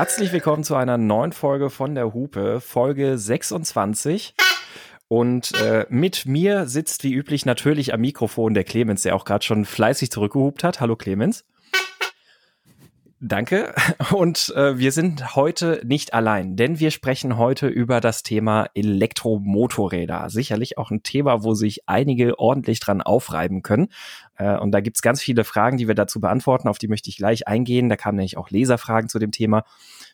Herzlich willkommen zu einer neuen Folge von der Hupe, Folge 26. Und äh, mit mir sitzt wie üblich natürlich am Mikrofon der Clemens, der auch gerade schon fleißig zurückgehupt hat. Hallo Clemens. Danke. Und äh, wir sind heute nicht allein, denn wir sprechen heute über das Thema Elektromotorräder. Sicherlich auch ein Thema, wo sich einige ordentlich dran aufreiben können. Äh, und da gibt's ganz viele Fragen, die wir dazu beantworten. Auf die möchte ich gleich eingehen. Da kamen nämlich auch Leserfragen zu dem Thema.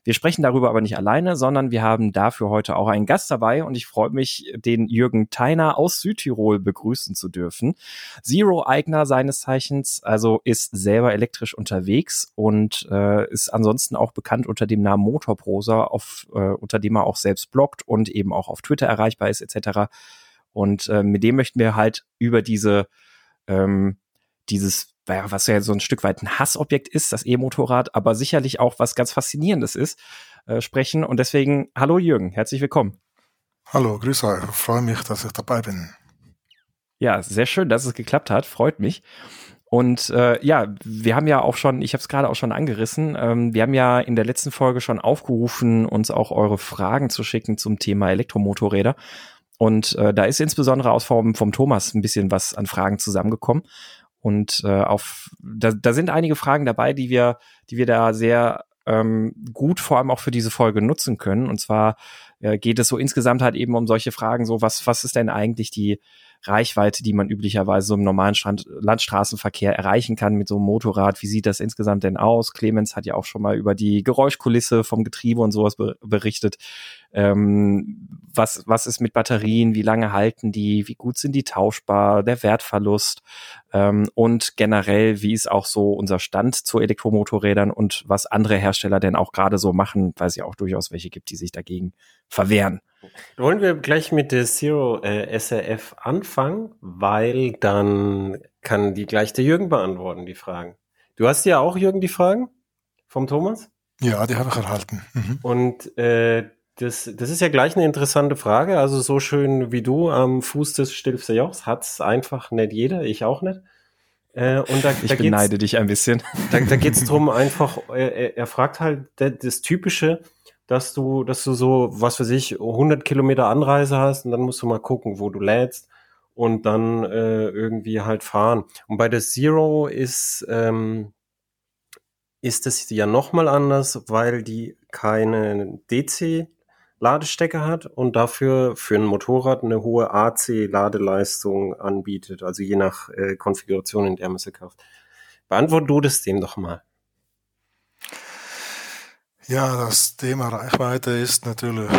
Wir sprechen darüber aber nicht alleine, sondern wir haben dafür heute auch einen Gast dabei und ich freue mich, den Jürgen Theiner aus Südtirol begrüßen zu dürfen. Zero-Eigner seines Zeichens, also ist selber elektrisch unterwegs und äh, ist ansonsten auch bekannt unter dem Namen Motorprosa, auf, äh, unter dem er auch selbst bloggt und eben auch auf Twitter erreichbar ist etc. Und äh, mit dem möchten wir halt über diese ähm, dieses was ja so ein Stück weit ein Hassobjekt ist, das E-Motorrad, aber sicherlich auch was ganz Faszinierendes ist, äh, sprechen. Und deswegen, hallo Jürgen, herzlich willkommen. Hallo, grüße euch. Freue mich, dass ich dabei bin. Ja, sehr schön, dass es geklappt hat. Freut mich. Und äh, ja, wir haben ja auch schon, ich habe es gerade auch schon angerissen, ähm, wir haben ja in der letzten Folge schon aufgerufen, uns auch eure Fragen zu schicken zum Thema Elektromotorräder. Und äh, da ist insbesondere aus vom, vom Thomas ein bisschen was an Fragen zusammengekommen. Und äh, auf da, da sind einige Fragen dabei, die wir, die wir da sehr ähm, gut vor allem auch für diese Folge nutzen können. Und zwar äh, geht es so insgesamt halt eben um solche Fragen, so was, was ist denn eigentlich die Reichweite, die man üblicherweise so im normalen Strand Landstraßenverkehr erreichen kann mit so einem Motorrad. Wie sieht das insgesamt denn aus? Clemens hat ja auch schon mal über die Geräuschkulisse vom Getriebe und sowas be berichtet. Ähm, was, was ist mit Batterien? Wie lange halten die? Wie gut sind die tauschbar? Der Wertverlust? Ähm, und generell, wie ist auch so unser Stand zu Elektromotorrädern und was andere Hersteller denn auch gerade so machen, weil es ja auch durchaus welche gibt, die sich dagegen verwehren. Wollen wir gleich mit der Zero äh, SRF anfangen, weil dann kann die gleich der Jürgen beantworten, die Fragen. Du hast ja auch, Jürgen, die Fragen vom Thomas? Ja, die habe ich erhalten. Mhm. Und äh, das, das ist ja gleich eine interessante Frage. Also so schön wie du am Fuß des Stilfser Jochs hat's einfach nicht jeder, ich auch nicht. Äh, und da, ich da beneide dich ein bisschen. Da, da geht es darum, einfach, er, er fragt halt das Typische, dass du, dass du so, was weiß ich, 100 Kilometer Anreise hast und dann musst du mal gucken, wo du lädst und dann äh, irgendwie halt fahren. Und bei der Zero ist, ähm, ist es ja nochmal anders, weil die keine DC-Ladestecker hat und dafür für ein Motorrad eine hohe AC-Ladeleistung anbietet, also je nach äh, Konfiguration, in der man sie kauft. Beantworte du das dem doch mal. Ja, das Thema Reichweite ist natürlich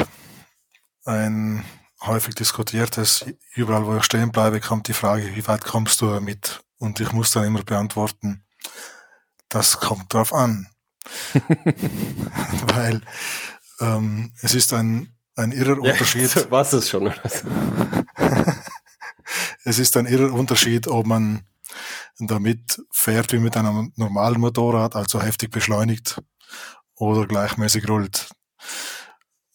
ein häufig diskutiertes. Überall, wo ich stehen bleibe, kommt die Frage, wie weit kommst du damit? Und ich muss dann immer beantworten, das kommt drauf an. Weil ähm, es ist ein, ein irrer ja, Unterschied. Was ist schon? es ist ein irrer Unterschied, ob man damit fährt wie mit einem normalen Motorrad, also heftig beschleunigt, oder gleichmäßig rollt.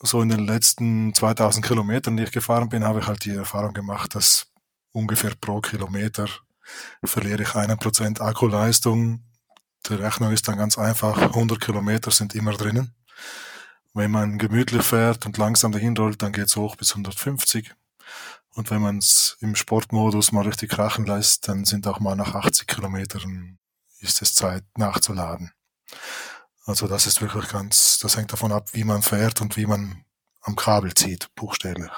So in den letzten 2000 Kilometern, die ich gefahren bin, habe ich halt die Erfahrung gemacht, dass ungefähr pro Kilometer verliere ich einen Prozent Akkuleistung. Die Rechnung ist dann ganz einfach. 100 Kilometer sind immer drinnen. Wenn man gemütlich fährt und langsam dahin rollt, dann geht es hoch bis 150. Und wenn man es im Sportmodus mal richtig krachen lässt, dann sind auch mal nach 80 Kilometern ist es Zeit nachzuladen. Also das ist wirklich ganz, das hängt davon ab, wie man fährt und wie man am Kabel zieht, buchstäblich.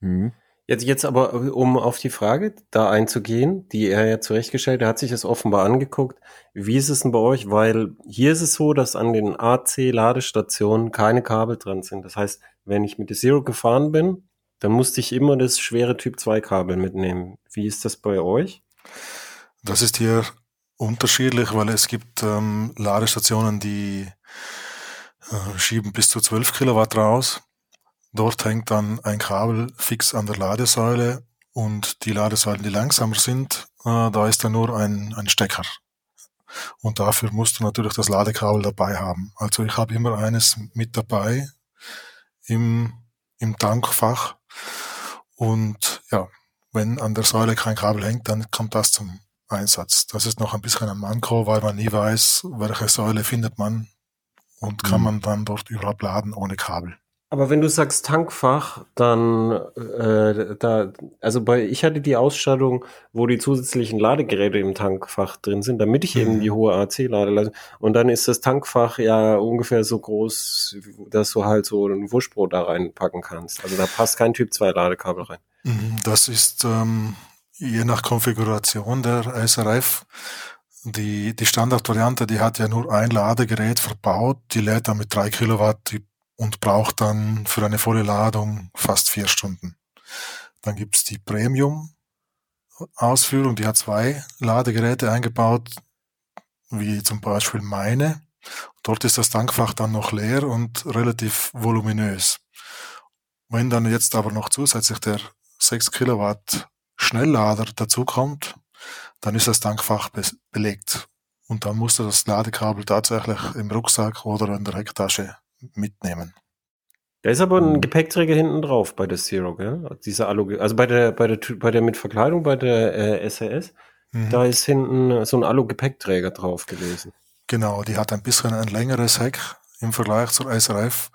Mhm. Jetzt, jetzt aber, um auf die Frage da einzugehen, die er ja zurechtgestellt, er hat sich das offenbar angeguckt. Wie ist es denn bei euch? Weil hier ist es so, dass an den AC-Ladestationen keine Kabel dran sind. Das heißt, wenn ich mit der Zero gefahren bin, dann musste ich immer das schwere Typ 2 Kabel mitnehmen. Wie ist das bei euch? Das ist hier unterschiedlich, weil es gibt ähm, Ladestationen, die äh, schieben bis zu 12 Kilowatt raus. Dort hängt dann ein Kabel fix an der Ladesäule und die Ladesäulen, die langsamer sind, äh, da ist dann nur ein, ein Stecker. Und dafür musst du natürlich das Ladekabel dabei haben. Also ich habe immer eines mit dabei im, im Tankfach. Und ja, wenn an der Säule kein Kabel hängt, dann kommt das zum Einsatz. Das ist noch ein bisschen ein Manko, weil man nie weiß, welche Säule findet man und kann mhm. man dann dort überhaupt laden ohne Kabel. Aber wenn du sagst Tankfach, dann äh, da, also bei ich hatte die Ausstattung, wo die zusätzlichen Ladegeräte im Tankfach drin sind, damit ich mhm. eben die hohe AC-Ladeleistung und dann ist das Tankfach ja ungefähr so groß, dass du halt so ein Wurstbrot da reinpacken kannst. Also da passt kein Typ 2 Ladekabel rein. Mhm, das ist ähm, je nach Konfiguration der SRF die, die Standardvariante, die hat ja nur ein Ladegerät verbaut, die lädt dann mit drei Kilowatt die und braucht dann für eine volle Ladung fast vier Stunden. Dann gibt's die Premium-Ausführung, die hat zwei Ladegeräte eingebaut, wie zum Beispiel meine. Dort ist das Tankfach dann noch leer und relativ voluminös. Wenn dann jetzt aber noch zusätzlich der 6 Kilowatt Schnelllader dazukommt, dann ist das Tankfach be belegt. Und dann musst du das Ladekabel tatsächlich im Rucksack oder in der Hecktasche mitnehmen. Da ist aber ein. Gepäckträger hinten drauf bei der Zero, gell? Diese Alu, also bei der, bei der, bei der mit Verkleidung, bei der äh, SAS, mhm. da ist hinten so ein Alu-Gepäckträger drauf gewesen. Genau, die hat ein bisschen ein längeres Heck im Vergleich zur SRF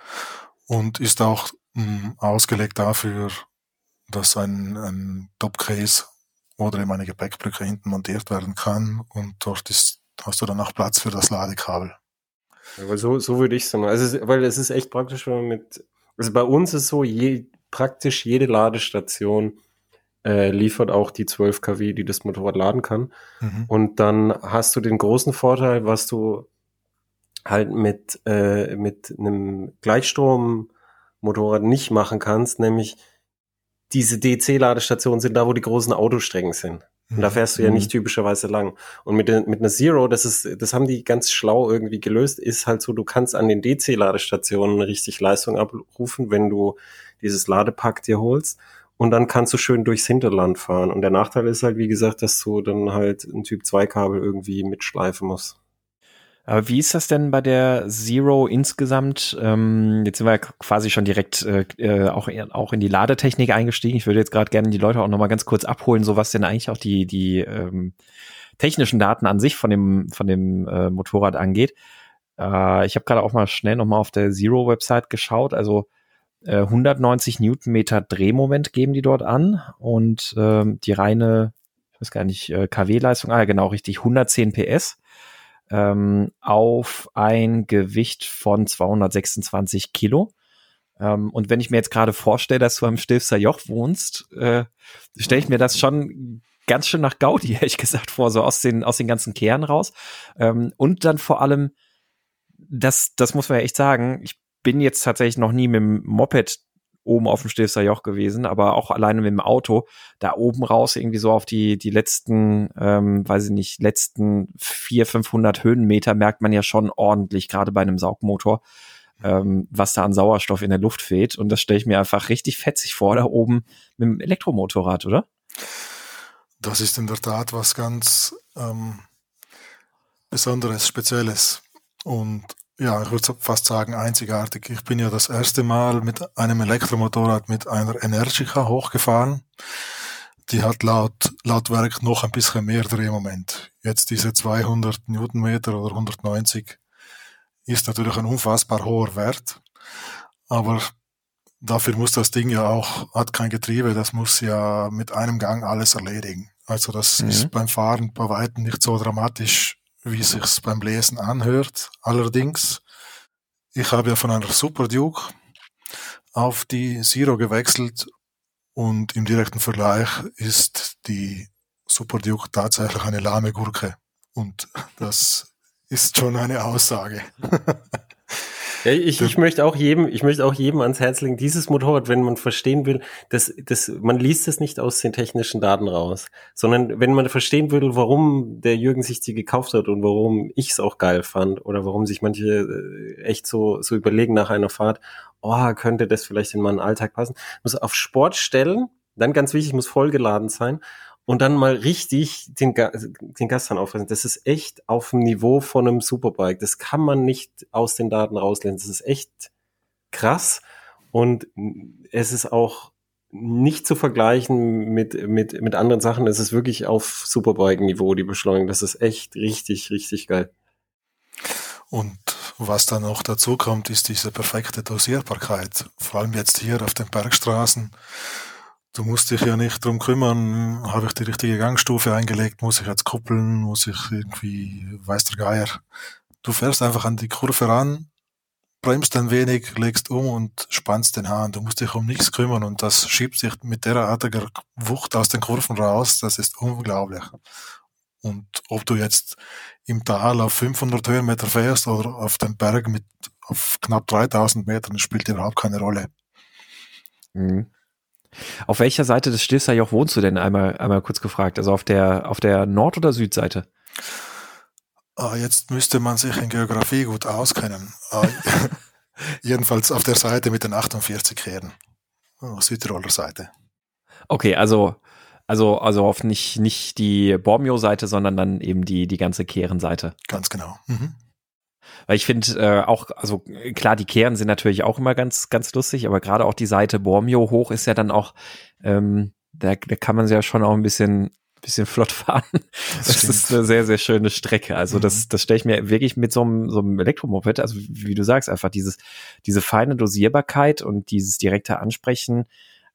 und ist auch mh, hm, ausgelegt dafür, dass ein, ein Topcase oder eben eine Gepäckbrücke hinten montiert werden kann und dort ist, hast du dann auch Platz für das Ladekabel. Ja, weil so, so würde ich sagen. Also, weil es ist echt praktisch, wenn man mit, also bei uns ist so, je, praktisch jede Ladestation äh, liefert auch die 12 kW, die das Motorrad laden kann. Mhm. Und dann hast du den großen Vorteil, was du halt mit, äh, mit einem Gleichstrom-Motorrad nicht machen kannst, nämlich diese DC-Ladestationen sind da, wo die großen Autostrecken sind. Und da fährst du ja nicht mhm. typischerweise lang. Und mit, mit einer Zero, das ist, das haben die ganz schlau irgendwie gelöst, ist halt so, du kannst an den DC-Ladestationen richtig Leistung abrufen, wenn du dieses Ladepack dir holst. Und dann kannst du schön durchs Hinterland fahren. Und der Nachteil ist halt, wie gesagt, dass du dann halt ein Typ 2 Kabel irgendwie mitschleifen musst. Aber wie ist das denn bei der Zero insgesamt? Ähm, jetzt sind wir ja quasi schon direkt äh, äh auch, auch in die Ladetechnik eingestiegen. Ich würde jetzt gerade gerne die Leute auch nochmal ganz kurz abholen, so was denn eigentlich auch die, die ähm, technischen Daten an sich von dem, von dem äh, Motorrad angeht. Äh, ich habe gerade auch mal schnell nochmal auf der Zero-Website geschaut. Also äh, 190 Newtonmeter Drehmoment geben die dort an und ähm, die reine, ich weiß gar nicht, äh, KW-Leistung, ah genau, richtig, 110 PS ähm, auf ein Gewicht von 226 Kilo. Ähm, und wenn ich mir jetzt gerade vorstelle, dass du am Stilfser Joch wohnst, äh, stelle ich mir das schon ganz schön nach Gaudi, ehrlich gesagt, vor, so aus den, aus den ganzen Kehren raus. Ähm, und dann vor allem, das, das muss man ja echt sagen, ich bin jetzt tatsächlich noch nie mit dem Moped oben auf dem Stilfser Joch gewesen, aber auch alleine mit dem Auto, da oben raus irgendwie so auf die, die letzten, ähm, weiß ich nicht, letzten vier, 500 Höhenmeter merkt man ja schon ordentlich, gerade bei einem Saugmotor, ähm, was da an Sauerstoff in der Luft fehlt. Und das stelle ich mir einfach richtig fetzig vor, da oben mit dem Elektromotorrad, oder? Das ist in der Tat was ganz ähm, Besonderes, Spezielles. Und ja, ich würde fast sagen einzigartig. Ich bin ja das erste Mal mit einem Elektromotorrad mit einer Energica hochgefahren. Die hat laut, laut Werk noch ein bisschen mehr Drehmoment. Jetzt diese 200 Newtonmeter oder 190 ist natürlich ein unfassbar hoher Wert. Aber dafür muss das Ding ja auch, hat kein Getriebe, das muss ja mit einem Gang alles erledigen. Also das mhm. ist beim Fahren bei weitem nicht so dramatisch wie sich's beim Lesen anhört. Allerdings, ich habe ja von einer Super Duke auf die Zero gewechselt und im direkten Vergleich ist die Super Duke tatsächlich eine lahme Gurke. Und das ist schon eine Aussage. Ja, ich, ich möchte auch jedem, ich möchte auch jedem ans Herz legen, dieses Motorrad, wenn man verstehen will, dass, dass man liest es nicht aus den technischen Daten raus, sondern wenn man verstehen will, warum der Jürgen sich die gekauft hat und warum ich es auch geil fand oder warum sich manche äh, echt so, so überlegen nach einer Fahrt, oh, könnte das vielleicht in meinen Alltag passen, muss auf Sport stellen, dann ganz wichtig, muss vollgeladen sein und dann mal richtig den, den Gas dann aufreißen. Das ist echt auf dem Niveau von einem Superbike. Das kann man nicht aus den Daten rauslesen. Das ist echt krass. Und es ist auch nicht zu vergleichen mit, mit, mit anderen Sachen. Es ist wirklich auf Superbike-Niveau, die Beschleunigung. Das ist echt richtig, richtig geil. Und was dann noch dazu kommt, ist diese perfekte Dosierbarkeit. Vor allem jetzt hier auf den Bergstraßen. Du musst dich ja nicht drum kümmern, habe ich die richtige Gangstufe eingelegt, muss ich jetzt kuppeln, muss ich irgendwie, weiß der Geier. Du fährst einfach an die Kurve ran, bremst ein wenig, legst um und spannst den Hahn. Du musst dich um nichts kümmern und das schiebt sich mit derartiger Wucht aus den Kurven raus. Das ist unglaublich. Und ob du jetzt im Tal auf 500 Höhenmeter fährst oder auf dem Berg mit auf knapp 3000 Metern, spielt überhaupt keine Rolle. Mhm. Auf welcher Seite des Stilfserjoch wohnst du denn einmal, einmal kurz gefragt? Also auf der, auf der Nord- oder Südseite? Ah, jetzt müsste man sich in Geografie gut auskennen. Ah, jedenfalls auf der Seite mit den 48 Kehren. Oh, Südtiroler Seite. Okay, also, also, also auf nicht, nicht die Bormio-Seite, sondern dann eben die, die ganze Kehrenseite. Ganz genau. Mhm. Weil ich finde äh, auch, also klar, die Kehren sind natürlich auch immer ganz, ganz lustig, aber gerade auch die Seite Bormio hoch ist ja dann auch, ähm, da, da kann man ja schon auch ein bisschen bisschen flott fahren. Das, das ist eine sehr, sehr schöne Strecke. Also mhm. das, das stelle ich mir wirklich mit so einem, so einem Elektromoped, also wie du sagst, einfach dieses, diese feine Dosierbarkeit und dieses direkte Ansprechen,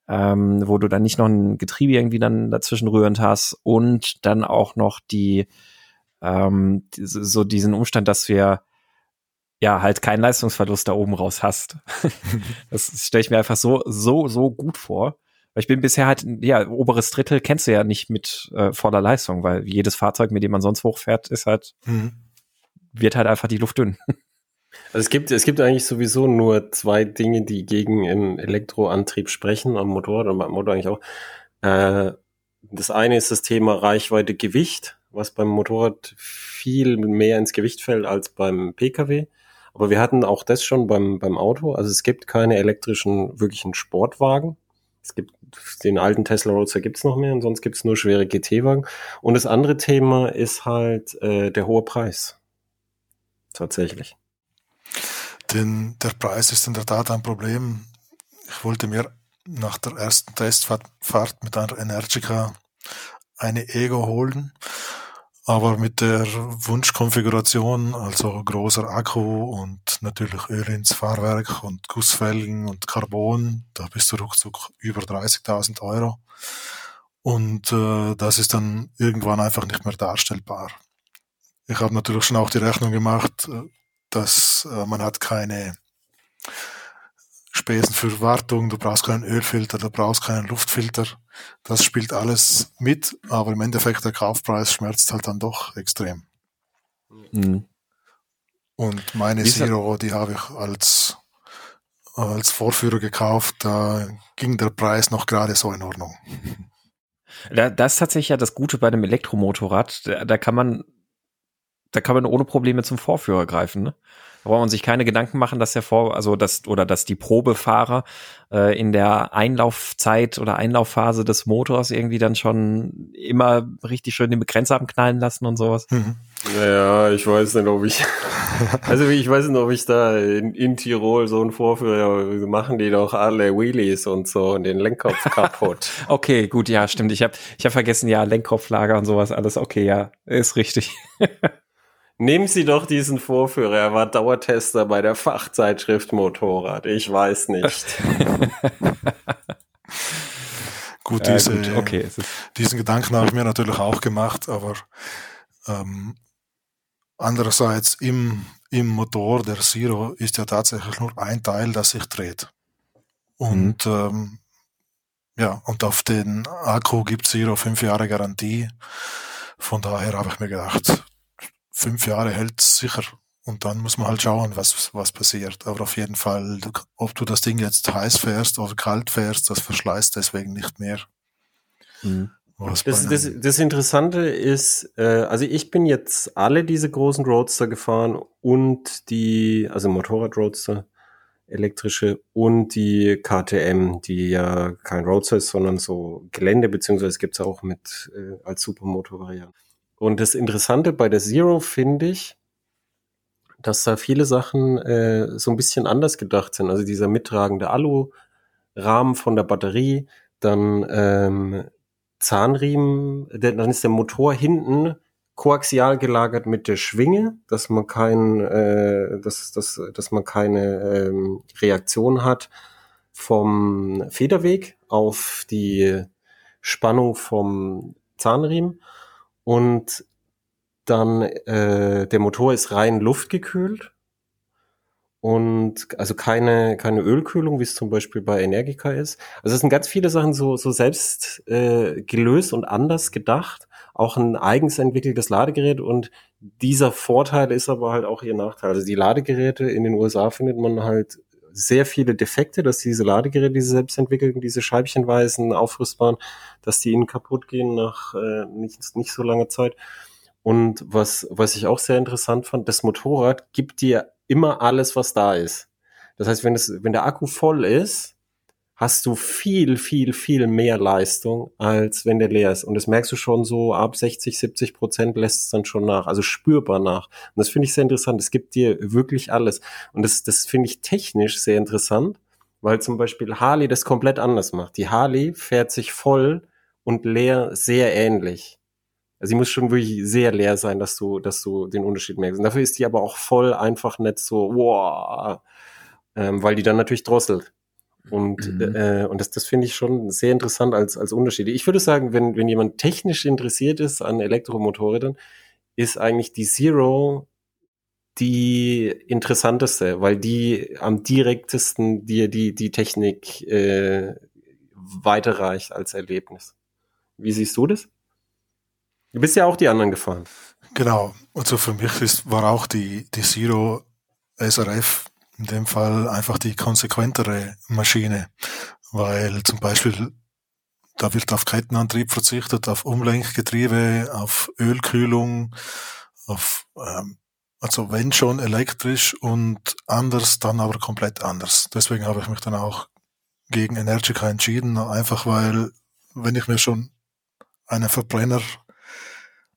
ähm, wo du dann nicht noch ein Getriebe irgendwie dann dazwischen rührend hast und dann auch noch die, ähm, so diesen Umstand, dass wir ja halt keinen Leistungsverlust da oben raus hast. das stelle ich mir einfach so, so, so gut vor. Weil ich bin bisher halt, ja, oberes Drittel kennst du ja nicht mit äh, voller Leistung, weil jedes Fahrzeug, mit dem man sonst hochfährt, ist halt, mhm. wird halt einfach die Luft dünn. Also es gibt, es gibt eigentlich sowieso nur zwei Dinge, die gegen einen Elektroantrieb sprechen, am Motorrad und beim Motor eigentlich auch. Äh, das eine ist das Thema Reichweite Gewicht, was beim Motorrad viel mehr ins Gewicht fällt als beim Pkw. Aber wir hatten auch das schon beim, beim Auto. Also es gibt keine elektrischen, wirklichen Sportwagen. Es gibt den alten Tesla Roadster gibt's noch mehr und sonst gibt's nur schwere GT-Wagen. Und das andere Thema ist halt äh, der hohe Preis. Tatsächlich. Denn der Preis ist in der Tat ein Problem. Ich wollte mir nach der ersten Testfahrt mit einer Energica eine Ego holen aber mit der Wunschkonfiguration, also großer Akku und natürlich Öl ins Fahrwerk und Gussfelgen und Carbon, da bist du ruckzuck über 30.000 Euro. Und äh, das ist dann irgendwann einfach nicht mehr darstellbar. Ich habe natürlich schon auch die Rechnung gemacht, äh, dass äh, man hat keine Spesen für Wartung, du brauchst keinen Ölfilter, du brauchst keinen Luftfilter. Das spielt alles mit, aber im Endeffekt der Kaufpreis schmerzt halt dann doch extrem. Mhm. Und meine Zero, die habe ich als, als Vorführer gekauft, da ging der Preis noch gerade so in Ordnung. Da, das ist tatsächlich ja das Gute bei dem Elektromotorrad. Da, da kann man, da kann man ohne Probleme zum Vorführer greifen. Ne? Da braucht man sich keine Gedanken machen, dass der Vor, also das oder dass die Probefahrer äh, in der Einlaufzeit oder Einlaufphase des Motors irgendwie dann schon immer richtig schön den Begrenzer abknallen lassen und sowas. Mhm. Naja, ich weiß nicht, ob ich, also ich weiß nicht, ob ich da in, in Tirol so einen Vorführer, machen die doch alle Wheelies und so und den Lenkkopf kaputt. okay, gut, ja, stimmt. Ich habe ich hab vergessen, ja, Lenkkopflager und sowas, alles okay, ja, ist richtig. Nehmen Sie doch diesen Vorführer. Er war Dauertester bei der Fachzeitschrift Motorrad. Ich weiß nicht. gut, diese, äh, gut, okay. diesen Gedanken habe ich mir natürlich auch gemacht, aber ähm, andererseits im, im Motor der Zero ist ja tatsächlich nur ein Teil, das sich dreht. Und mhm. ähm, ja, und auf den Akku gibt Zero fünf Jahre Garantie. Von daher habe ich mir gedacht, fünf Jahre hält sicher. Und dann muss man halt schauen, was, was passiert. Aber auf jeden Fall, ob du das Ding jetzt heiß fährst oder kalt fährst, das verschleißt deswegen nicht mehr. Mhm. Das, das, das, Interessante ist, äh, also ich bin jetzt alle diese großen Roadster gefahren und die, also Motorrad-Roadster, elektrische und die KTM, die ja kein Roadster ist, sondern so Gelände, beziehungsweise gibt es auch mit äh, als Supermotor-Variante. Und das Interessante bei der Zero finde ich, dass da viele Sachen äh, so ein bisschen anders gedacht sind. Also dieser mittragende Alu-Rahmen von der Batterie, dann ähm, Zahnriemen, dann ist der Motor hinten koaxial gelagert mit der Schwinge, dass man kein, äh, dass, dass, dass man keine ähm, Reaktion hat vom Federweg auf die Spannung vom Zahnriemen und dann äh, der Motor ist rein luftgekühlt und also keine keine Ölkühlung, wie es zum Beispiel bei Energica ist. Also es sind ganz viele Sachen so so selbst äh, gelöst und anders gedacht auch ein eigens entwickeltes Ladegerät und dieser Vorteil ist aber halt auch ihr Nachteil. Also die Ladegeräte in den USA findet man halt sehr viele Defekte, dass diese Ladegeräte, diese selbst entwickelten, diese scheibchenweisen, aufrüstbaren, dass die ihnen kaputt gehen nach äh, nicht, nicht so langer Zeit. Und was, was ich auch sehr interessant fand, das Motorrad gibt dir immer alles, was da ist. Das heißt, wenn, es, wenn der Akku voll ist, hast du viel, viel, viel mehr Leistung, als wenn der leer ist. Und das merkst du schon so, ab 60, 70 Prozent lässt es dann schon nach, also spürbar nach. Und das finde ich sehr interessant. Es gibt dir wirklich alles. Und das, das finde ich technisch sehr interessant, weil zum Beispiel Harley das komplett anders macht. Die Harley fährt sich voll und leer sehr ähnlich. Also sie muss schon wirklich sehr leer sein, dass du, dass du den Unterschied merkst. Und dafür ist die aber auch voll einfach nicht so, wow, ähm, weil die dann natürlich drosselt. Und, mhm. äh, und das, das finde ich schon sehr interessant als, als Unterschied. Ich würde sagen, wenn, wenn jemand technisch interessiert ist an Elektromotorrädern, ist eigentlich die Zero die interessanteste, weil die am direktesten dir die, die Technik äh, weiterreicht als Erlebnis. Wie siehst du das? Du bist ja auch die anderen gefahren. Genau. Also für mich ist, war auch die, die Zero SRF in dem Fall einfach die konsequentere Maschine, weil zum Beispiel da wird auf Kettenantrieb verzichtet, auf Umlenkgetriebe, auf Ölkühlung, auf ähm, also wenn schon elektrisch und anders, dann aber komplett anders. Deswegen habe ich mich dann auch gegen Energica entschieden, einfach weil, wenn ich mir schon einen Verbrenner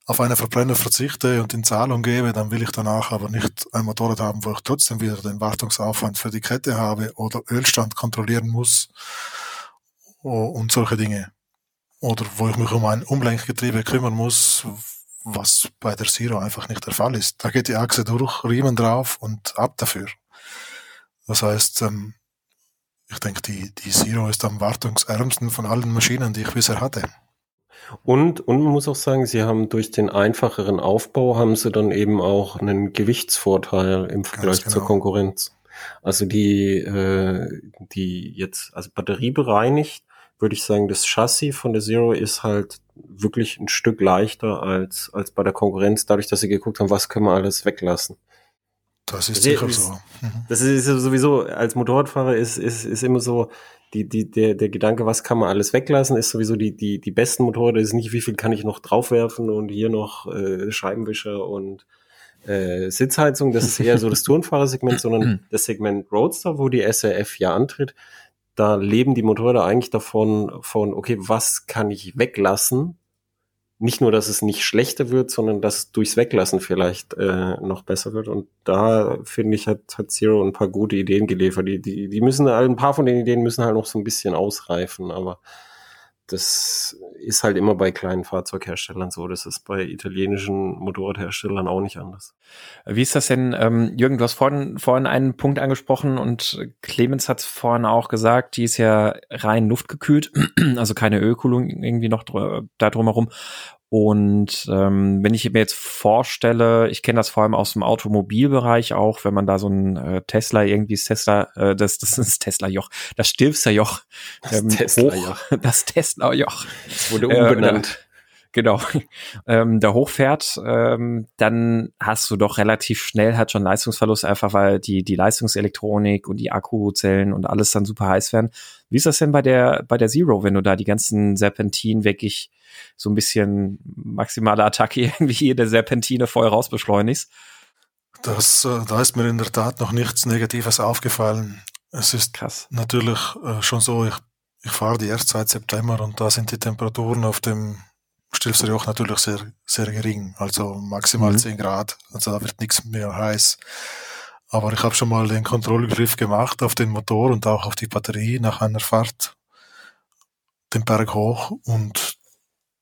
auf einen Verbrenner verzichte und in Zahlung gebe, dann will ich danach aber nicht ein Motorrad haben, wo ich trotzdem wieder den Wartungsaufwand für die Kette habe oder Ölstand kontrollieren muss und solche Dinge. Oder wo ich mich um ein Umlenkgetriebe kümmern muss, was bei der Zero einfach nicht der Fall ist. Da geht die Achse durch, Riemen drauf und ab dafür. Das heißt, ähm, ich denke, die, die Zero ist am wartungsärmsten von allen Maschinen, die ich bisher hatte. Und, und man muss auch sagen, sie haben durch den einfacheren Aufbau haben sie dann eben auch einen Gewichtsvorteil im Vergleich genau. zur Konkurrenz. Also die, äh, die jetzt, also batteriebereinigt, würde ich sagen, das Chassis von der Zero ist halt wirklich ein Stück leichter als, als bei der Konkurrenz, dadurch, dass sie geguckt haben, was können wir alles weglassen. Das ist sicher so. Mhm. Das ist sowieso, als Motorradfahrer ist, ist, ist immer so, die, die, der, der Gedanke, was kann man alles weglassen, ist sowieso die, die, die besten Motorräder, ist nicht, wie viel kann ich noch draufwerfen und hier noch äh, Scheibenwischer und äh, Sitzheizung. Das ist eher so das Tourenfahrersegment, sondern das Segment Roadster, wo die SRF ja antritt. Da leben die Motorräder eigentlich davon, von, okay, was kann ich weglassen, nicht nur, dass es nicht schlechter wird, sondern dass es durchs Weglassen vielleicht äh, noch besser wird. Und da finde ich, hat, hat Zero ein paar gute Ideen geliefert. Die, die, die müssen, ein paar von den Ideen müssen halt noch so ein bisschen ausreifen, aber das ist halt immer bei kleinen Fahrzeugherstellern so. Das ist bei italienischen Motorradherstellern auch nicht anders. Wie ist das denn, ähm, Jürgen, du hast vorhin, vorhin einen Punkt angesprochen und Clemens hat vorhin auch gesagt, die ist ja rein luftgekühlt, also keine Ölkühlung irgendwie noch dr da drumherum. Und ähm, wenn ich mir jetzt vorstelle, ich kenne das vor allem aus dem Automobilbereich auch, wenn man da so ein äh, Tesla irgendwie das Tesla, äh, das, das ist Tesla-Joch, das Stilfser-Joch, ähm, das Tesla-Joch, das Tesla-Joch, das wurde umbenannt. Äh, genau, ähm, da hochfährt, ähm, dann hast du doch relativ schnell halt schon Leistungsverlust, einfach weil die, die Leistungselektronik und die Akkuzellen und alles dann super heiß werden. Wie ist das denn bei der, bei der Zero, wenn du da die ganzen Serpentinen wirklich so ein bisschen maximale Attacke irgendwie jede Serpentine voll rausbeschleunigst? Das, äh, da ist mir in der Tat noch nichts Negatives aufgefallen. Es ist Krass. natürlich äh, schon so, ich, ich fahre die erst seit September und da sind die Temperaturen auf dem Stilfser Joch natürlich sehr, sehr gering, also maximal mhm. 10 Grad, also da wird nichts mehr heiß. Aber ich habe schon mal den Kontrollgriff gemacht auf den Motor und auch auf die Batterie nach einer Fahrt den Berg hoch und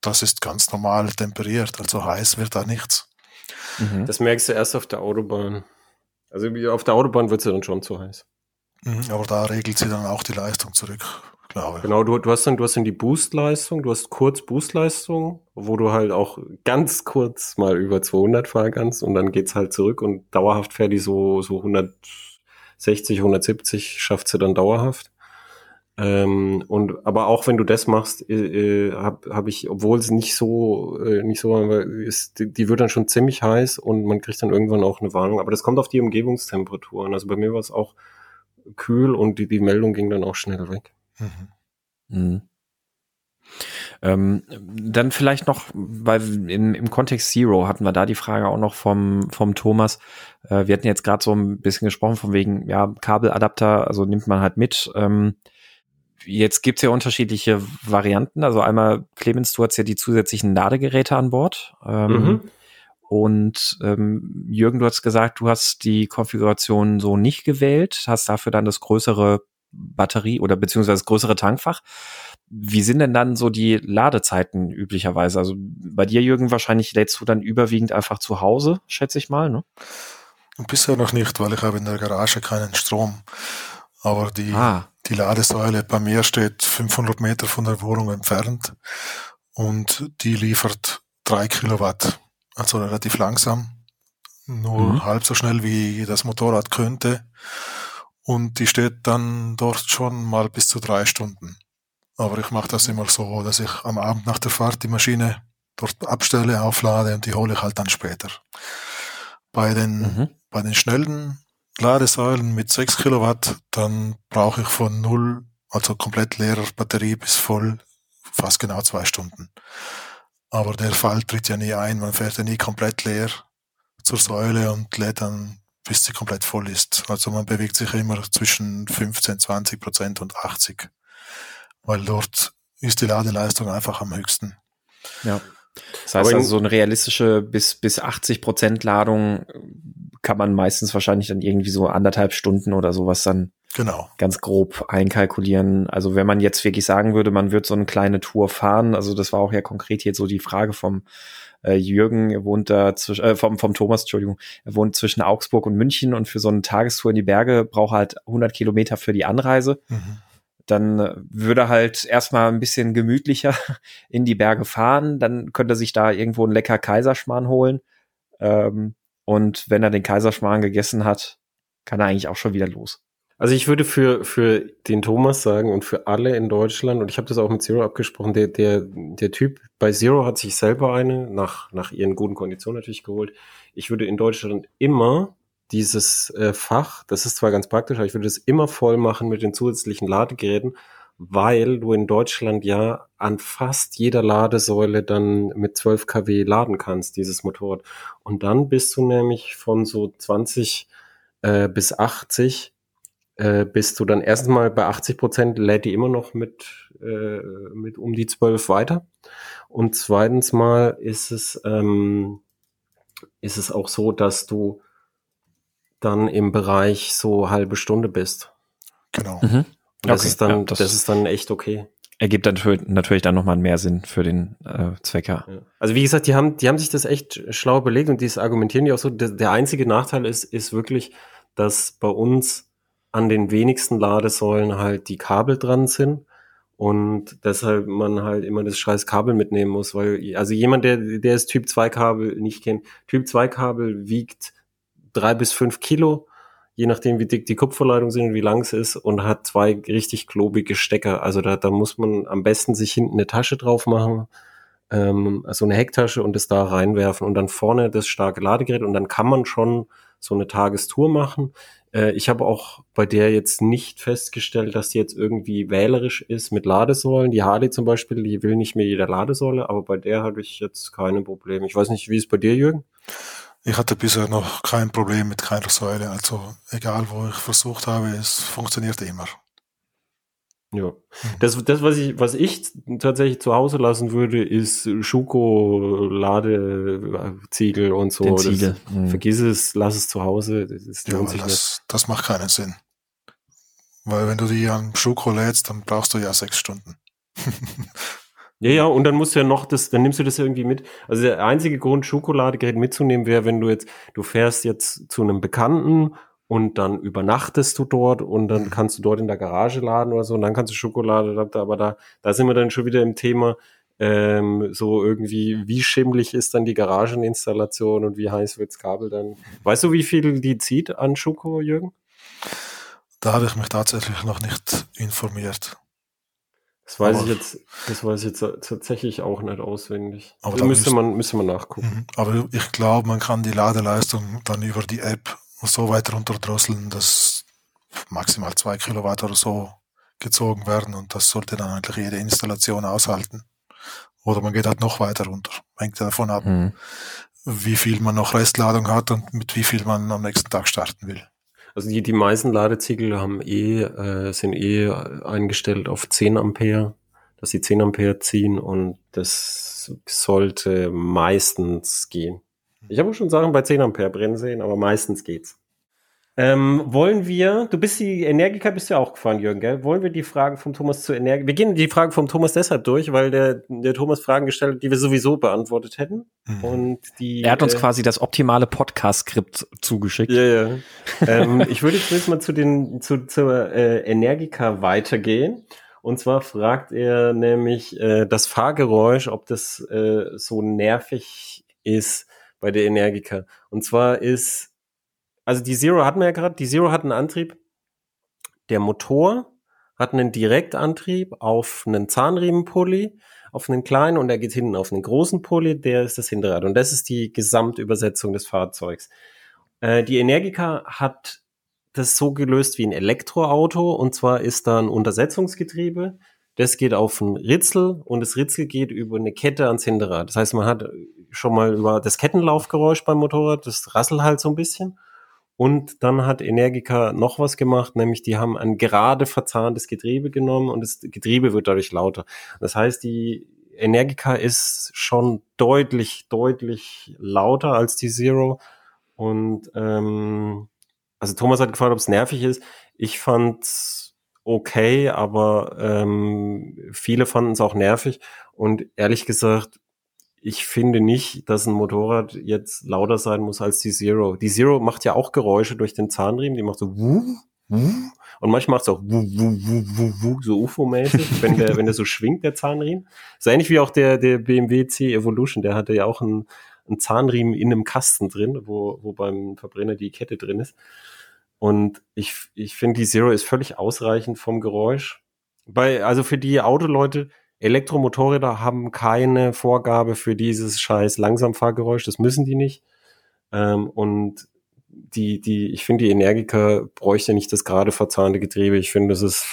das ist ganz normal temperiert, also heiß wird da nichts. Mhm. Das merkst du erst auf der Autobahn. Also auf der Autobahn wird sie dann schon zu heiß. Mhm, aber da regelt sie dann auch die Leistung zurück, glaube. Genau, du, du hast dann, du hast dann die Boostleistung, du hast kurz Boostleistung, wo du halt auch ganz kurz mal über 200 fahren kannst und dann geht's halt zurück und dauerhaft fährt die so, so 160, 170 schafft sie dann dauerhaft. Ähm, und aber auch wenn du das machst, äh, äh habe hab ich, obwohl es nicht so äh, nicht so ist, die, die wird dann schon ziemlich heiß und man kriegt dann irgendwann auch eine Warnung. Aber das kommt auf die Umgebungstemperaturen. Also bei mir war es auch kühl und die, die Meldung ging dann auch schnell weg. Mhm. Mhm. Ähm, dann vielleicht noch, weil im, im Kontext Zero hatten wir da die Frage auch noch vom, vom Thomas. Äh, wir hatten jetzt gerade so ein bisschen gesprochen von wegen, ja, Kabeladapter, also nimmt man halt mit. Ähm, Jetzt gibt's ja unterschiedliche Varianten. Also einmal, Clemens, du hast ja die zusätzlichen Ladegeräte an Bord. Ähm, mhm. Und ähm, Jürgen, du hast gesagt, du hast die Konfiguration so nicht gewählt, hast dafür dann das größere Batterie oder beziehungsweise das größere Tankfach. Wie sind denn dann so die Ladezeiten üblicherweise? Also bei dir, Jürgen, wahrscheinlich lädst du dann überwiegend einfach zu Hause, schätze ich mal, ne? Bisher noch nicht, weil ich habe in der Garage keinen Strom. Aber die, ah. die Ladesäule bei mir steht 500 Meter von der Wohnung entfernt und die liefert drei Kilowatt, also relativ langsam, nur mhm. halb so schnell wie das Motorrad könnte. Und die steht dann dort schon mal bis zu drei Stunden. Aber ich mache das immer so, dass ich am Abend nach der Fahrt die Maschine dort abstelle, auflade und die hole ich halt dann später. Bei den, mhm. bei den schnellen Ladesäulen mit 6 Kilowatt, dann brauche ich von null, also komplett leerer Batterie bis voll, fast genau zwei Stunden. Aber der Fall tritt ja nie ein, man fährt ja nie komplett leer zur Säule und lädt dann, bis sie komplett voll ist. Also man bewegt sich immer zwischen 15, 20 Prozent und 80, weil dort ist die Ladeleistung einfach am höchsten. Ja. Das heißt also so eine realistische bis, bis 80 Prozent Ladung kann man meistens wahrscheinlich dann irgendwie so anderthalb Stunden oder sowas dann genau. ganz grob einkalkulieren. Also wenn man jetzt wirklich sagen würde, man wird so eine kleine Tour fahren, also das war auch ja konkret jetzt so die Frage vom äh, Jürgen, er wohnt da zwischen, äh, vom, vom Thomas, Entschuldigung, er wohnt zwischen Augsburg und München und für so eine Tagestour in die Berge braucht er halt 100 Kilometer für die Anreise. Mhm dann äh, würde halt erstmal ein bisschen gemütlicher in die Berge fahren, dann könnte er sich da irgendwo einen lecker Kaiserschmarrn holen. Ähm, und wenn er den Kaiserschmarrn gegessen hat, kann er eigentlich auch schon wieder los. Also ich würde für, für den Thomas sagen und für alle in Deutschland, und ich habe das auch mit Zero abgesprochen, der, der, der Typ bei Zero hat sich selber eine, nach, nach ihren guten Konditionen natürlich geholt. Ich würde in Deutschland immer dieses äh, Fach, das ist zwar ganz praktisch, aber ich würde es immer voll machen mit den zusätzlichen Ladegeräten, weil du in Deutschland ja an fast jeder Ladesäule dann mit 12 kW laden kannst, dieses Motorrad. Und dann bist du nämlich von so 20 äh, bis 80 äh, bist du dann erstmal bei 80 Prozent lädt die immer noch mit, äh, mit um die 12 weiter. Und zweitens mal ist es, ähm, ist es auch so, dass du dann im Bereich so halbe Stunde bist. Genau. Mhm. Das okay, ist dann, ja, das, das, ist dann echt okay. Ergibt dann natürlich dann nochmal mehr Sinn für den äh, Zwecker. Ja. Also wie gesagt, die haben, die haben sich das echt schlau belegt und die argumentieren ja auch so. Der, der einzige Nachteil ist, ist wirklich, dass bei uns an den wenigsten Ladesäulen halt die Kabel dran sind und deshalb man halt immer das scheiß Kabel mitnehmen muss, weil also jemand, der, der das Typ 2 Kabel nicht kennt, Typ 2 Kabel wiegt drei bis fünf Kilo je nachdem, wie dick die Kupferleitung sind und wie lang es ist und hat zwei richtig klobige Stecker. Also da, da muss man am besten sich hinten eine Tasche drauf machen, ähm, also eine Hecktasche und es da reinwerfen und dann vorne das starke Ladegerät und dann kann man schon so eine Tagestour machen. Äh, ich habe auch bei der jetzt nicht festgestellt, dass die jetzt irgendwie wählerisch ist mit Ladesäulen. Die Harley zum Beispiel, die will nicht mehr jeder Ladesäule, aber bei der habe ich jetzt keine Probleme. Ich weiß nicht, wie ist bei dir, Jürgen? Ich hatte bisher noch kein Problem mit keiner Säule. Also egal, wo ich versucht habe, es funktioniert immer. Ja. Hm. Das, das was, ich, was ich tatsächlich zu Hause lassen würde, ist Schuko, Ladeziegel und so. Ziegel. Das, mhm. Vergiss es, lass es zu Hause. Das, ja, das, das macht keinen Sinn. Weil wenn du die an Schuko lädst, dann brauchst du ja sechs Stunden. Ja, ja, und dann musst du ja noch das, dann nimmst du das ja irgendwie mit. Also der einzige Grund, Schokoladegerät mitzunehmen, wäre, wenn du jetzt, du fährst jetzt zu einem Bekannten und dann übernachtest du dort und dann kannst du dort in der Garage laden oder so und dann kannst du Schokolade, aber da, da sind wir dann schon wieder im Thema, ähm, so irgendwie, wie schimmlig ist dann die Garageninstallation und wie heiß wird's Kabel dann? Weißt du, wie viel die zieht an Schoko, Jürgen? Da habe ich mich tatsächlich noch nicht informiert. Das weiß aber, ich jetzt, das weiß ich jetzt tatsächlich auch nicht auswendig. Aber also müsste man, müsste man nachgucken. Mhm. Aber ich glaube, man kann die Ladeleistung dann über die App so weit runterdrosseln, dass maximal zwei Kilowatt oder so gezogen werden und das sollte dann eigentlich jede Installation aushalten. Oder man geht halt noch weiter runter. Hängt davon ab, mhm. wie viel man noch Restladung hat und mit wie viel man am nächsten Tag starten will. Also die, die meisten Ladeziegel haben eh, äh, sind eh eingestellt auf 10 Ampere, dass sie 10 Ampere ziehen und das sollte meistens gehen. Ich habe schon Sachen bei 10 Ampere brennen sehen, aber meistens geht's. Ähm, wollen wir, du bist die Energiker, bist du ja auch gefahren, Jürgen, gell? Wollen wir die Fragen vom Thomas zu Energiker, wir gehen die Fragen vom Thomas deshalb durch, weil der, der Thomas Fragen gestellt hat, die wir sowieso beantwortet hätten. Mhm. Und die, er hat uns äh, quasi das optimale Podcast-Skript zugeschickt. Ja, ja. ähm, ich würde jetzt mal zu den, zu, zur äh, Energiker weitergehen. Und zwar fragt er nämlich äh, das Fahrgeräusch, ob das äh, so nervig ist bei der Energiker. Und zwar ist also die Zero hatten wir ja gerade, die Zero hat einen Antrieb. Der Motor hat einen Direktantrieb auf einen Zahnriemenpulli, auf einen kleinen und er geht hinten auf einen großen Pulli, der ist das Hinterrad. Und das ist die Gesamtübersetzung des Fahrzeugs. Äh, die Energica hat das so gelöst wie ein Elektroauto und zwar ist da ein Untersetzungsgetriebe. Das geht auf ein Ritzel und das Ritzel geht über eine Kette ans Hinterrad. Das heißt, man hat schon mal über das Kettenlaufgeräusch beim Motorrad, das rasselt halt so ein bisschen. Und dann hat Energica noch was gemacht, nämlich die haben ein gerade verzahntes Getriebe genommen und das Getriebe wird dadurch lauter. Das heißt, die Energica ist schon deutlich, deutlich lauter als die Zero. Und ähm, also Thomas hat gefragt, ob es nervig ist. Ich fand's okay, aber ähm, viele fanden es auch nervig. Und ehrlich gesagt, ich finde nicht, dass ein Motorrad jetzt lauter sein muss als die Zero. Die Zero macht ja auch Geräusche durch den Zahnriemen, die macht so wuh, wuh, und manchmal macht es auch wuh, wuh, wuh, wuh, wuh, so UFO-mäßig, wenn der, wenn der so schwingt, der Zahnriemen. So ähnlich wie auch der, der BMW C Evolution, der hatte ja auch einen, einen Zahnriemen in einem Kasten drin, wo, wo beim Verbrenner die Kette drin ist. Und ich, ich finde, die Zero ist völlig ausreichend vom Geräusch. Bei, also für die Autoleute, Elektromotorräder haben keine Vorgabe für dieses scheiß Langsamfahrgeräusch, das müssen die nicht. Ähm, und die, die, ich finde, die Energiker bräuchte nicht das gerade verzahnte Getriebe. Ich finde, das ist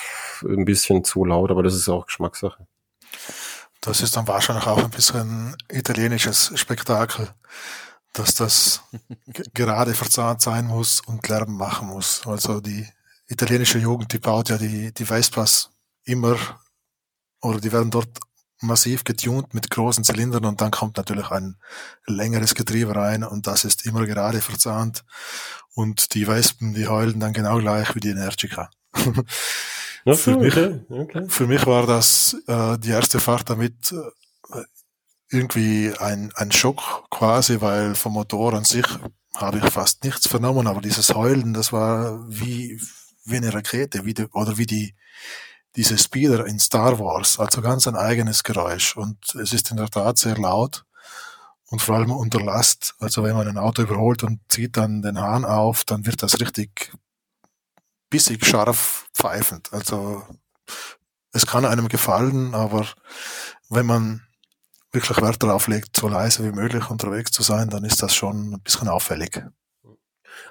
ein bisschen zu laut, aber das ist auch Geschmackssache. Das ist dann wahrscheinlich auch ein bisschen italienisches Spektakel, dass das gerade verzahnt sein muss und Lärm machen muss. Also die italienische Jugend, die baut ja die, die Vespas immer oder die werden dort massiv getunt mit großen Zylindern und dann kommt natürlich ein längeres Getriebe rein und das ist immer gerade verzahnt und die Wespen, die heulen dann genau gleich wie die Energica. Okay, für, mich, okay. für mich war das äh, die erste Fahrt damit äh, irgendwie ein, ein Schock quasi, weil vom Motor an sich habe ich fast nichts vernommen, aber dieses Heulen, das war wie, wie eine Rakete, wie die, oder wie die, diese Speeder in Star Wars, also ganz ein eigenes Geräusch. Und es ist in der Tat sehr laut und vor allem unter Last. Also wenn man ein Auto überholt und zieht dann den Hahn auf, dann wird das richtig bissig scharf pfeifend. Also es kann einem gefallen, aber wenn man wirklich Wert darauf legt, so leise wie möglich unterwegs zu sein, dann ist das schon ein bisschen auffällig.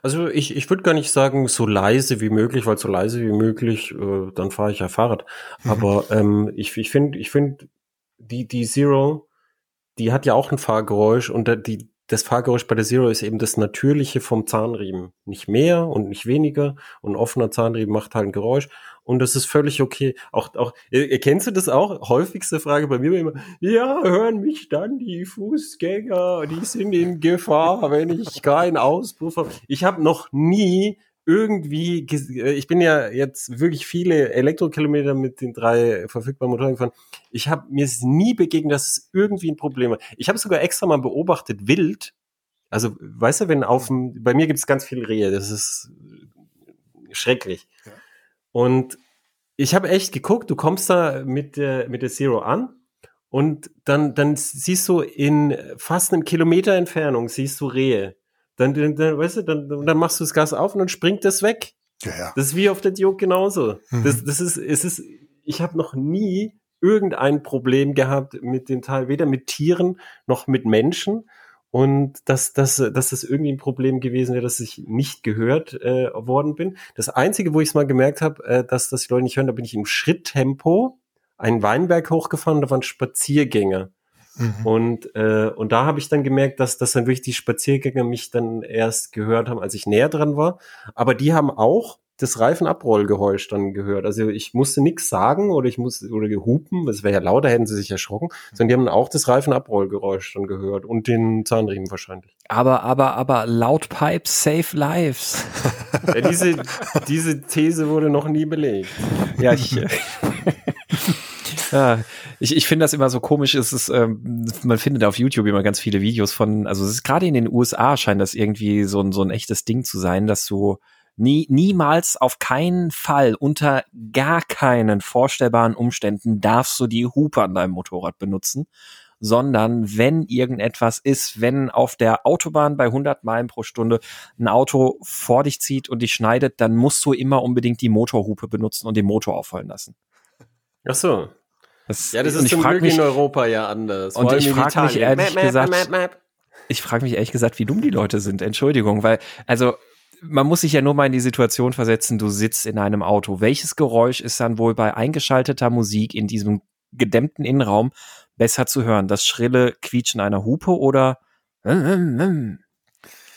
Also ich, ich würde gar nicht sagen, so leise wie möglich, weil so leise wie möglich, äh, dann fahre ich ja Fahrrad. Mhm. Aber ähm, ich, ich finde, ich finde, die, die Zero, die hat ja auch ein Fahrgeräusch und die, das Fahrgeräusch bei der Zero ist eben das Natürliche vom Zahnriemen. Nicht mehr und nicht weniger. Und ein offener Zahnriemen macht halt ein Geräusch. Und das ist völlig okay. Auch, auch, kennst du das auch? Häufigste Frage bei mir war immer, ja, hören mich dann die Fußgänger, die sind in Gefahr, wenn ich keinen Auspuff habe. Ich habe noch nie irgendwie, äh, ich bin ja jetzt wirklich viele Elektrokilometer mit den drei verfügbaren Motoren gefahren. Ich habe mir ist nie begegnet, dass es irgendwie ein Problem war. Ich habe sogar extra mal beobachtet, wild. Also, weißt du, wenn auf dem, bei mir gibt es ganz viele Rehe, das ist schrecklich. Ja. Und ich habe echt geguckt, du kommst da mit der, mit der Zero an und dann, dann siehst du in fast einem Kilometer Entfernung, siehst du Rehe. Dann, dann, dann weißt du, dann, dann machst du das Gas auf und dann springt das weg. Ja, ja. Das ist wie auf der Duke genauso. Mhm. Das, das ist, es ist, ich habe noch nie irgendein Problem gehabt mit dem Teil, weder mit Tieren noch mit Menschen. Und dass, dass, dass das irgendwie ein Problem gewesen wäre, dass ich nicht gehört äh, worden bin. Das Einzige, wo ich es mal gemerkt habe, äh, dass, dass die Leute nicht hören, da bin ich im Schritttempo einen Weinberg hochgefahren, da waren Spaziergänger. Mhm. Und, äh, und da habe ich dann gemerkt, dass, dass dann wirklich die Spaziergänger mich dann erst gehört haben, als ich näher dran war. Aber die haben auch das Reifenabrollgeräusch dann gehört. Also ich musste nichts sagen oder ich musste oder gehupen, das wäre ja lauter, hätten sie sich erschrocken, sondern die haben auch das Reifenabrollgeräusch dann gehört und den Zahnriemen wahrscheinlich. Aber, aber, aber laut Pipe save lives. Ja, diese, diese These wurde noch nie belegt. Ja, ich, Ja, ich, ich finde das immer so komisch. Es ist, ähm, man findet auf YouTube immer ganz viele Videos von, also es ist gerade in den USA scheint das irgendwie so ein, so ein echtes Ding zu sein, dass du nie, niemals auf keinen Fall unter gar keinen vorstellbaren Umständen darfst du die Hupe an deinem Motorrad benutzen, sondern wenn irgendetwas ist, wenn auf der Autobahn bei 100 Meilen pro Stunde ein Auto vor dich zieht und dich schneidet, dann musst du immer unbedingt die Motorhupe benutzen und den Motor aufholen lassen. Ach so. Das, ja, das ist zum Glück in Europa ja anders. Und ich frage mich ehrlich map, gesagt, map, map, ich frage mich ehrlich gesagt, wie dumm die Leute sind. Entschuldigung, weil also man muss sich ja nur mal in die Situation versetzen, du sitzt in einem Auto. Welches Geräusch ist dann wohl bei eingeschalteter Musik in diesem gedämmten Innenraum besser zu hören? Das schrille Quietschen einer Hupe oder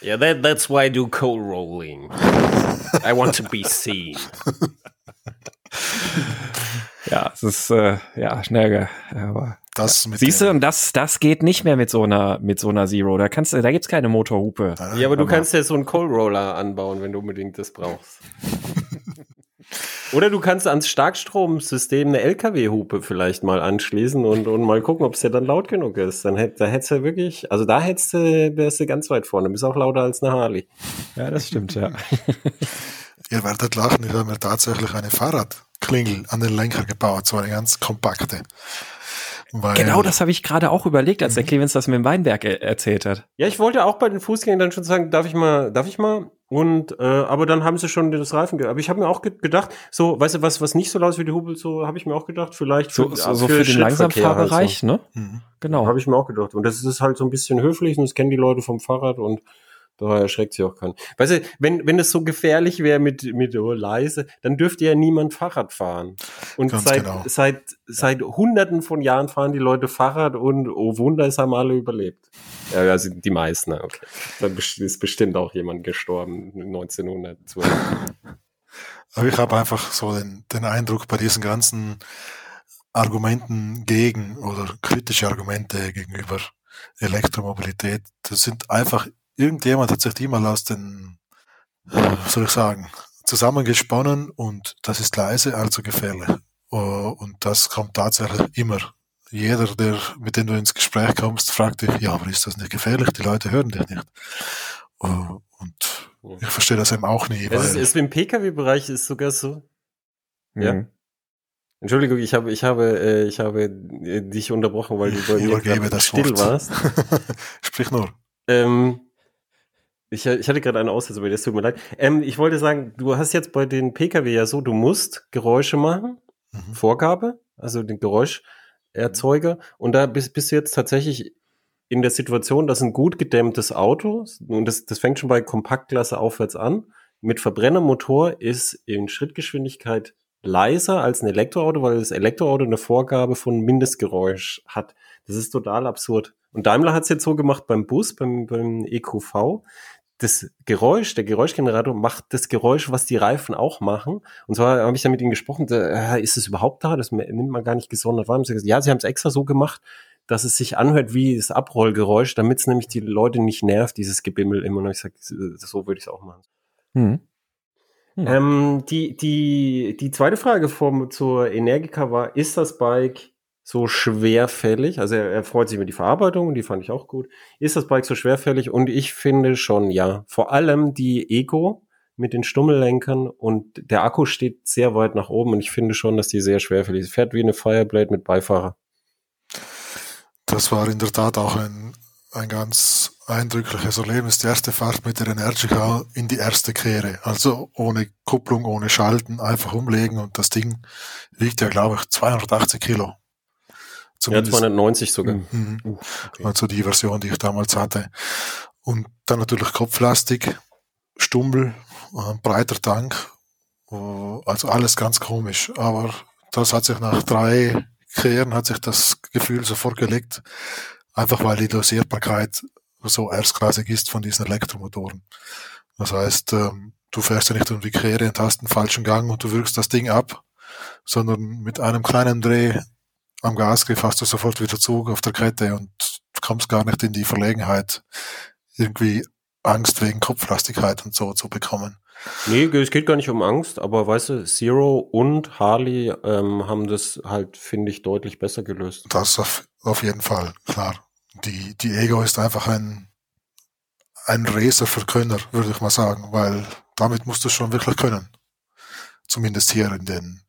Yeah, that, that's why I do coal rolling. I want to be seen. Ja, es ist äh, ja schnell, aber das ja. Siehst du, und das, das geht nicht mehr mit so einer, mit so einer Zero. Da kannst du, da gibt's keine Motorhupe. Ja, aber du aber kannst ja so einen Coal Roller anbauen, wenn du unbedingt das brauchst. Oder du kannst ans Starkstromsystem eine LKW-Hupe vielleicht mal anschließen und, und mal gucken, ob es ja dann laut genug ist. Dann hätt, da hättest du wirklich, also da hättest du, wärst du ganz weit vorne. Bist auch lauter als eine Harley. Ja, das stimmt, ja. Ihr werdet lachen, ich habe mir tatsächlich eine Fahrradklingel an den Lenker gebaut, so eine ganz kompakte. Weil genau das habe ich gerade auch überlegt, als der mhm. Clemens das mit dem Weinberg er erzählt hat. Ja, ich wollte auch bei den Fußgängern dann schon sagen, darf ich mal, darf ich mal? Und äh, aber dann haben sie schon das Reifen Aber ich habe mir auch ge gedacht, so, weißt du, was was nicht so laut ist wie die Hubel, so habe ich mir auch gedacht, vielleicht für, so, so, so für, für den Langsamfahrbereich, halt so. ne? Mhm. Genau. Habe ich mir auch gedacht. Und das ist halt so ein bisschen höflich und das kennen die Leute vom Fahrrad und da erschreckt sich auch keinen. Weißt du, wenn, wenn es so gefährlich wäre mit, mit oh, leise, dann dürfte ja niemand Fahrrad fahren. Und Ganz seit, genau. seit, seit hunderten von Jahren fahren die Leute Fahrrad und oh Wunder, es haben alle überlebt. Ja, also die meisten, okay. Da ist bestimmt auch jemand gestorben 1912. Aber ich habe einfach so den, den Eindruck bei diesen ganzen Argumenten gegen oder kritische Argumente gegenüber Elektromobilität, das sind einfach irgendjemand hat sich die mal aus den, was soll ich sagen, zusammengesponnen und das ist leise, also gefährlich. Oh, und das kommt tatsächlich immer. Jeder, der, mit dem du ins Gespräch kommst, fragt dich, ja, aber ist das nicht gefährlich? Die Leute hören dich nicht. Oh, und ich verstehe das eben auch nie. Es ist, ist im Pkw-Bereich ist sogar so. Mhm. Ja. Entschuldigung, ich habe, ich habe, äh, ich habe äh, dich unterbrochen, weil du bei mir still Wort. warst. Sprich nur. Ähm, ich, ich hatte gerade eine Aussage, aber das tut mir leid. Ähm, ich wollte sagen, du hast jetzt bei den Pkw ja so, du musst Geräusche machen, mhm. Vorgabe, also den Geräuscherzeuger. Und da bist, bist du jetzt tatsächlich in der Situation, dass ein gut gedämmtes Auto, und das, das fängt schon bei Kompaktklasse aufwärts an, mit Verbrennermotor ist in Schrittgeschwindigkeit leiser als ein Elektroauto, weil das Elektroauto eine Vorgabe von Mindestgeräusch hat. Das ist total absurd. Und Daimler hat es jetzt so gemacht beim Bus, beim, beim EQV das Geräusch, der Geräuschgenerator macht das Geräusch, was die Reifen auch machen. Und zwar habe ich da mit ihnen gesprochen, da, äh, ist es überhaupt da? Das nimmt man gar nicht gesondert wahr. Sie gesagt, ja, sie haben es extra so gemacht, dass es sich anhört wie das Abrollgeräusch, damit es nämlich die Leute nicht nervt, dieses Gebimmel immer. Und ich sage, so würde ich es auch machen. Mhm. Ähm, die, die, die zweite Frage vom, zur Energica war, ist das Bike so schwerfällig? Also er, er freut sich über die Verarbeitung, die fand ich auch gut. Ist das Bike so schwerfällig? Und ich finde schon, ja. Vor allem die Eco mit den Stummellenkern und der Akku steht sehr weit nach oben und ich finde schon, dass die sehr schwerfällig ist. Fährt wie eine Fireblade mit Beifahrer. Das war in der Tat auch ein, ein ganz eindrückliches Erlebnis. Die erste Fahrt mit der Energica in die erste Kehre. Also ohne Kupplung, ohne Schalten, einfach umlegen und das Ding wiegt ja, glaube ich, 280 Kilo. Zumindest, ja, 290 sogar. Mhm. Uh, okay. Also die Version, die ich damals hatte. Und dann natürlich kopflastig, Stummel, äh, breiter Tank. Uh, also alles ganz komisch. Aber das hat sich nach drei Kehren hat sich das Gefühl sofort gelegt. Einfach weil die Dosierbarkeit so erstklassig ist von diesen Elektromotoren. Das heißt, ähm, du fährst ja nicht um die Quere und hast einen falschen Gang und du wirkst das Ding ab, sondern mit einem kleinen Dreh am Gasgriff hast du sofort wieder Zug auf der Kette und kommst gar nicht in die Verlegenheit, irgendwie Angst wegen Kopflastigkeit und so zu bekommen. Nee, es geht gar nicht um Angst, aber weißt du, Zero und Harley ähm, haben das halt, finde ich, deutlich besser gelöst. Das auf, auf jeden Fall, klar die, die Ego ist einfach ein, ein Racer für Könner, würde ich mal sagen, weil damit musst du schon wirklich können. Zumindest hier in den,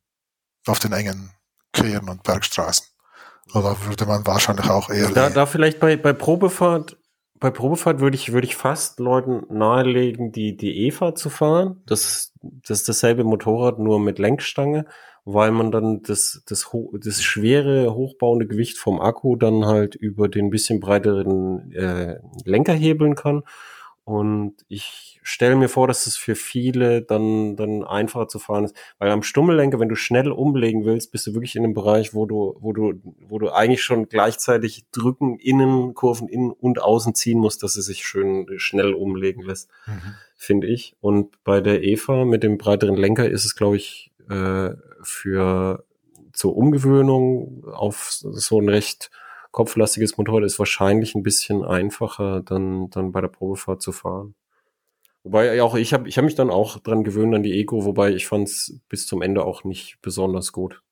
auf den engen Queren und Bergstraßen. Oder würde man wahrscheinlich auch eher. Da, da vielleicht bei, bei Probefahrt, bei Probefahrt würde ich, würde ich fast Leuten nahelegen, die, die EVA zu fahren. Das, das ist dasselbe Motorrad, nur mit Lenkstange weil man dann das, das, das schwere, hochbauende Gewicht vom Akku dann halt über den bisschen breiteren äh, Lenker hebeln kann. Und ich stelle mir vor, dass es für viele dann, dann einfacher zu fahren ist. Weil am Stummellenker, wenn du schnell umlegen willst, bist du wirklich in einem Bereich, wo du, wo du, wo du eigentlich schon gleichzeitig drücken, innen, Kurven innen und außen ziehen musst, dass es sich schön schnell umlegen lässt, mhm. finde ich. Und bei der Eva mit dem breiteren Lenker ist es, glaube ich, äh, für zur Umgewöhnung auf so ein recht kopflastiges Motorrad ist wahrscheinlich ein bisschen einfacher, dann, dann bei der Probefahrt zu fahren. Wobei auch ich habe ich hab mich dann auch dran gewöhnt an die Eco, wobei ich fand es bis zum Ende auch nicht besonders gut.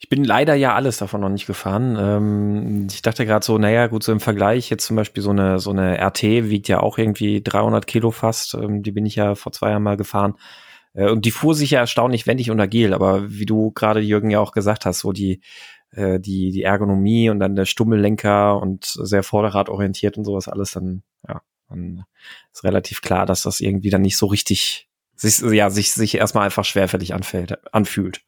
Ich bin leider ja alles davon noch nicht gefahren. Ähm, ich dachte gerade so, naja, gut, so im Vergleich jetzt zum Beispiel so eine, so eine RT wiegt ja auch irgendwie 300 Kilo fast. Ähm, die bin ich ja vor zwei Jahren mal gefahren. Äh, und die fuhr sich ja erstaunlich wendig und agil, aber wie du gerade, Jürgen, ja auch gesagt hast, so die, äh, die, die Ergonomie und dann der Stummellenker und sehr vorderradorientiert und sowas alles, dann, ja, dann ist relativ klar, dass das irgendwie dann nicht so richtig, sich, ja, sich, sich erstmal einfach schwerfällig anfällt, anfühlt.